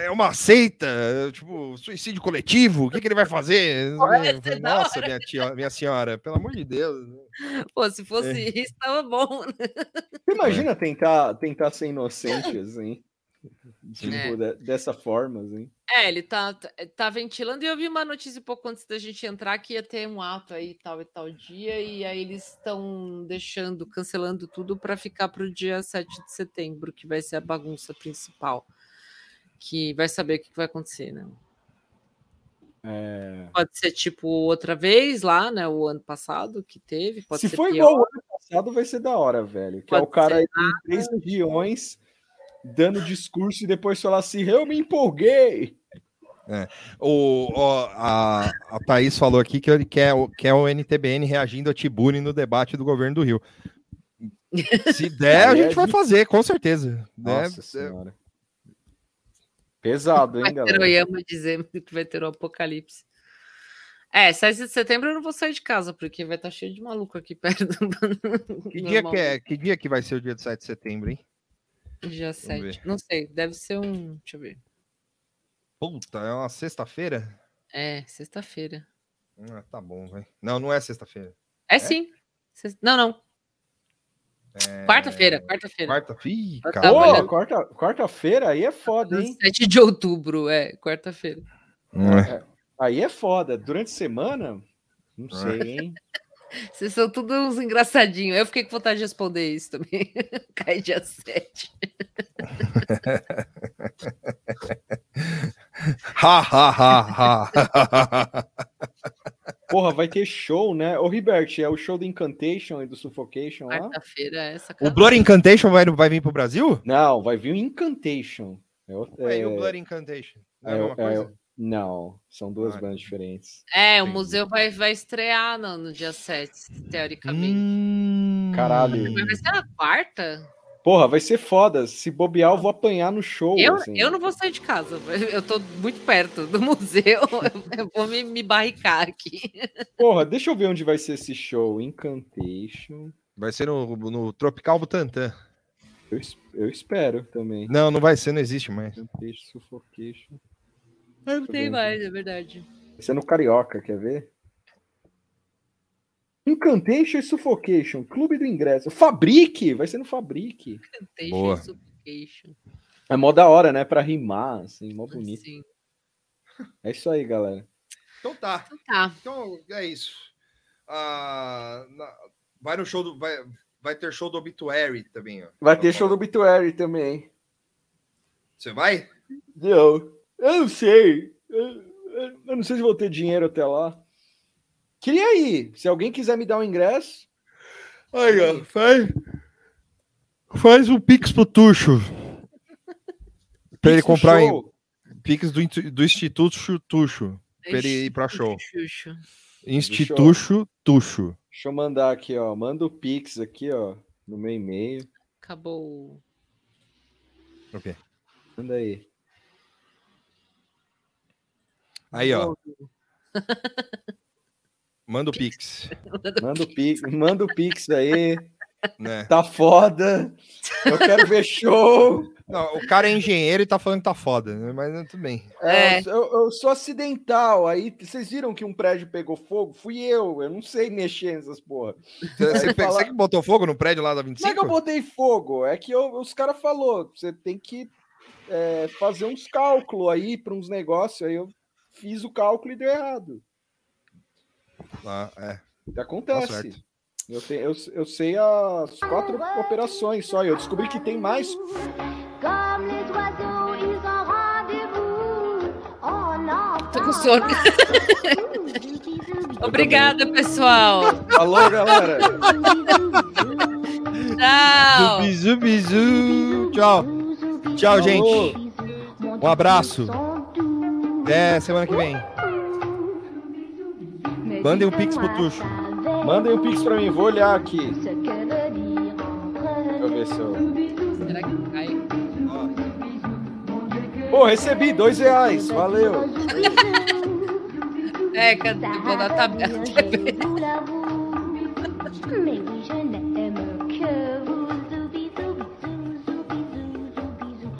É uma seita, tipo, suicídio coletivo, o que, que ele vai fazer?" Falei, da Nossa, minha, tia, minha senhora, pelo amor de Deus. Pô, se fosse É. isso, tava bom. né? Imagina tentar, tentar ser inocente, assim? Tipo, É. de- dessa forma, assim. É, ele tá, tá- ventilando. E eu vi uma notícia um pouco antes da gente entrar que ia ter um ato aí, tal e tal dia. E aí eles estão deixando, cancelando tudo para ficar para o dia 7 de setembro, que vai ser a bagunça principal. Que vai saber o que vai acontecer, né? É... Pode ser tipo outra vez lá, né? O ano passado que teve. Pode Se ser for pior. igual o ano passado, vai ser da hora, velho. Que é Pode o cara ser em três regiões dando discurso e depois falar assim: eu me empolguei. O, ó, a, a Thaís falou aqui que ele quer, o- quer o NTBN reagindo a Tibuni no debate do governo do Rio. Se der, a Aí é gente vai fazer, com certeza. Nossa né? senhora. Pesado, hein, galera? Yama dizendo que vai ter o apocalipse. É, 7 de setembro eu não vou sair de casa, porque vai estar cheio de maluco aqui perto. Que dia que, é, que dia que vai ser o dia de 7 de setembro, hein? Dia ver. 7. Não sei, deve ser um. Deixa eu ver. Puta, é uma sexta-feira? É, sexta-feira. Ah, tá bom, vai. Não, não é sexta-feira. É, sim. Sex- Não, não. É... Quarta-feira, quarta-feira. Quarta? Ih, Eu cara. tava Pô, olhando. quarta- quarta-feira aí é foda, hein? 7 de outubro, é, quarta-feira. É. Aí é foda. Durante a semana, não É. sei, hein? Vocês são todos uns engraçadinhos. Eu fiquei com vontade de responder isso também. Cai dia 7. Ha, ha, ha, ha. Porra, vai ter show, né? Ô, Ribert, é o show do Incantation e do Suffocation lá? Quarta-feira é essa O Blood Incantation vai, vai vir pro Brasil? Não, vai vir o Incantation. É, o- Ué, e o é- Blood Incantation? Não é, é é coisa? o- não, são duas Ah, bandas diferentes. É, o museu vai, vai estrear no, no dia 7, teoricamente. Hum. Caralho. Mas vai ser na quarta? Porra, vai ser foda. Se bobear, eu vou apanhar no show. Eu, assim. eu não vou sair de casa. Eu tô muito perto do museu. Eu vou me, me barricar aqui. Porra, deixa eu ver onde vai ser esse show. Incantation. Vai ser no, no Tropical Butantan. Eu, eu espero também. Não, não vai ser, não existe mais. Incantation, Suffocation. Não eu tem mais, é verdade. Vai ser no Carioca, quer ver? Incantation e Suffocation. Clube do Ingresso. Fabrique! Vai ser no Fabrique. Temptation Boa. e Suffocation. É mó da hora, né? Pra rimar, assim, mó bonito. Sim. É isso aí, galera. Então tá. Tá. Então é isso. Ah, na- vai no show do. Vai, vai ter show do Obituary também, ó. Vai ter show do Obituary também. Você vai? Eu, eu não sei. Eu, eu- eu não sei se vou ter dinheiro até lá. Queria ir. Se alguém quiser me dar um ingresso. Aí, ó, faz. Faz um Pix pro Tuxo. Pra ele comprar em. Pix do, do Instituto Chutuxo. Pra ele ir pra show. Instituto Tuxo. Deixa eu mandar aqui, ó. Manda o Pix aqui, ó. No meu e-mail. Acabou. Ok. Manda aí. Aí, ó. Manda o Pix. Manda o Pix, manda o Pix aí. Né? Tá foda. Eu quero ver show. Não, o cara é engenheiro e tá falando que tá foda, né? mas né, tudo bem. É, Eu, eu sou acidental. Aí vocês viram que um prédio pegou fogo? Fui eu. Eu não sei mexer nessas porra. Você, fala- você que botou fogo no prédio lá da Não é 25? que eu botei fogo, é que eu- os caras falou, você tem que é, fazer uns cálculos aí para uns negócios. Aí eu fiz o cálculo e deu errado. Ah, é. Que Acontece. Tá eu, te- eu, eu sei as quatro operações só. e Eu descobri que tem mais. Tô com sono. Obrigada, pessoal. Falou, galera. Tchau. Bizu, bizu. Tchau. Tchau, gente. Um abraço. Até semana que vem. Mandem um Pix pro Tuxo. Mandem um pix pra mim, vou olhar aqui. Deixa eu ver se eu. Será que cai? Pô, recebi dois reais, valeu. É, cadê? Vou dar tabela.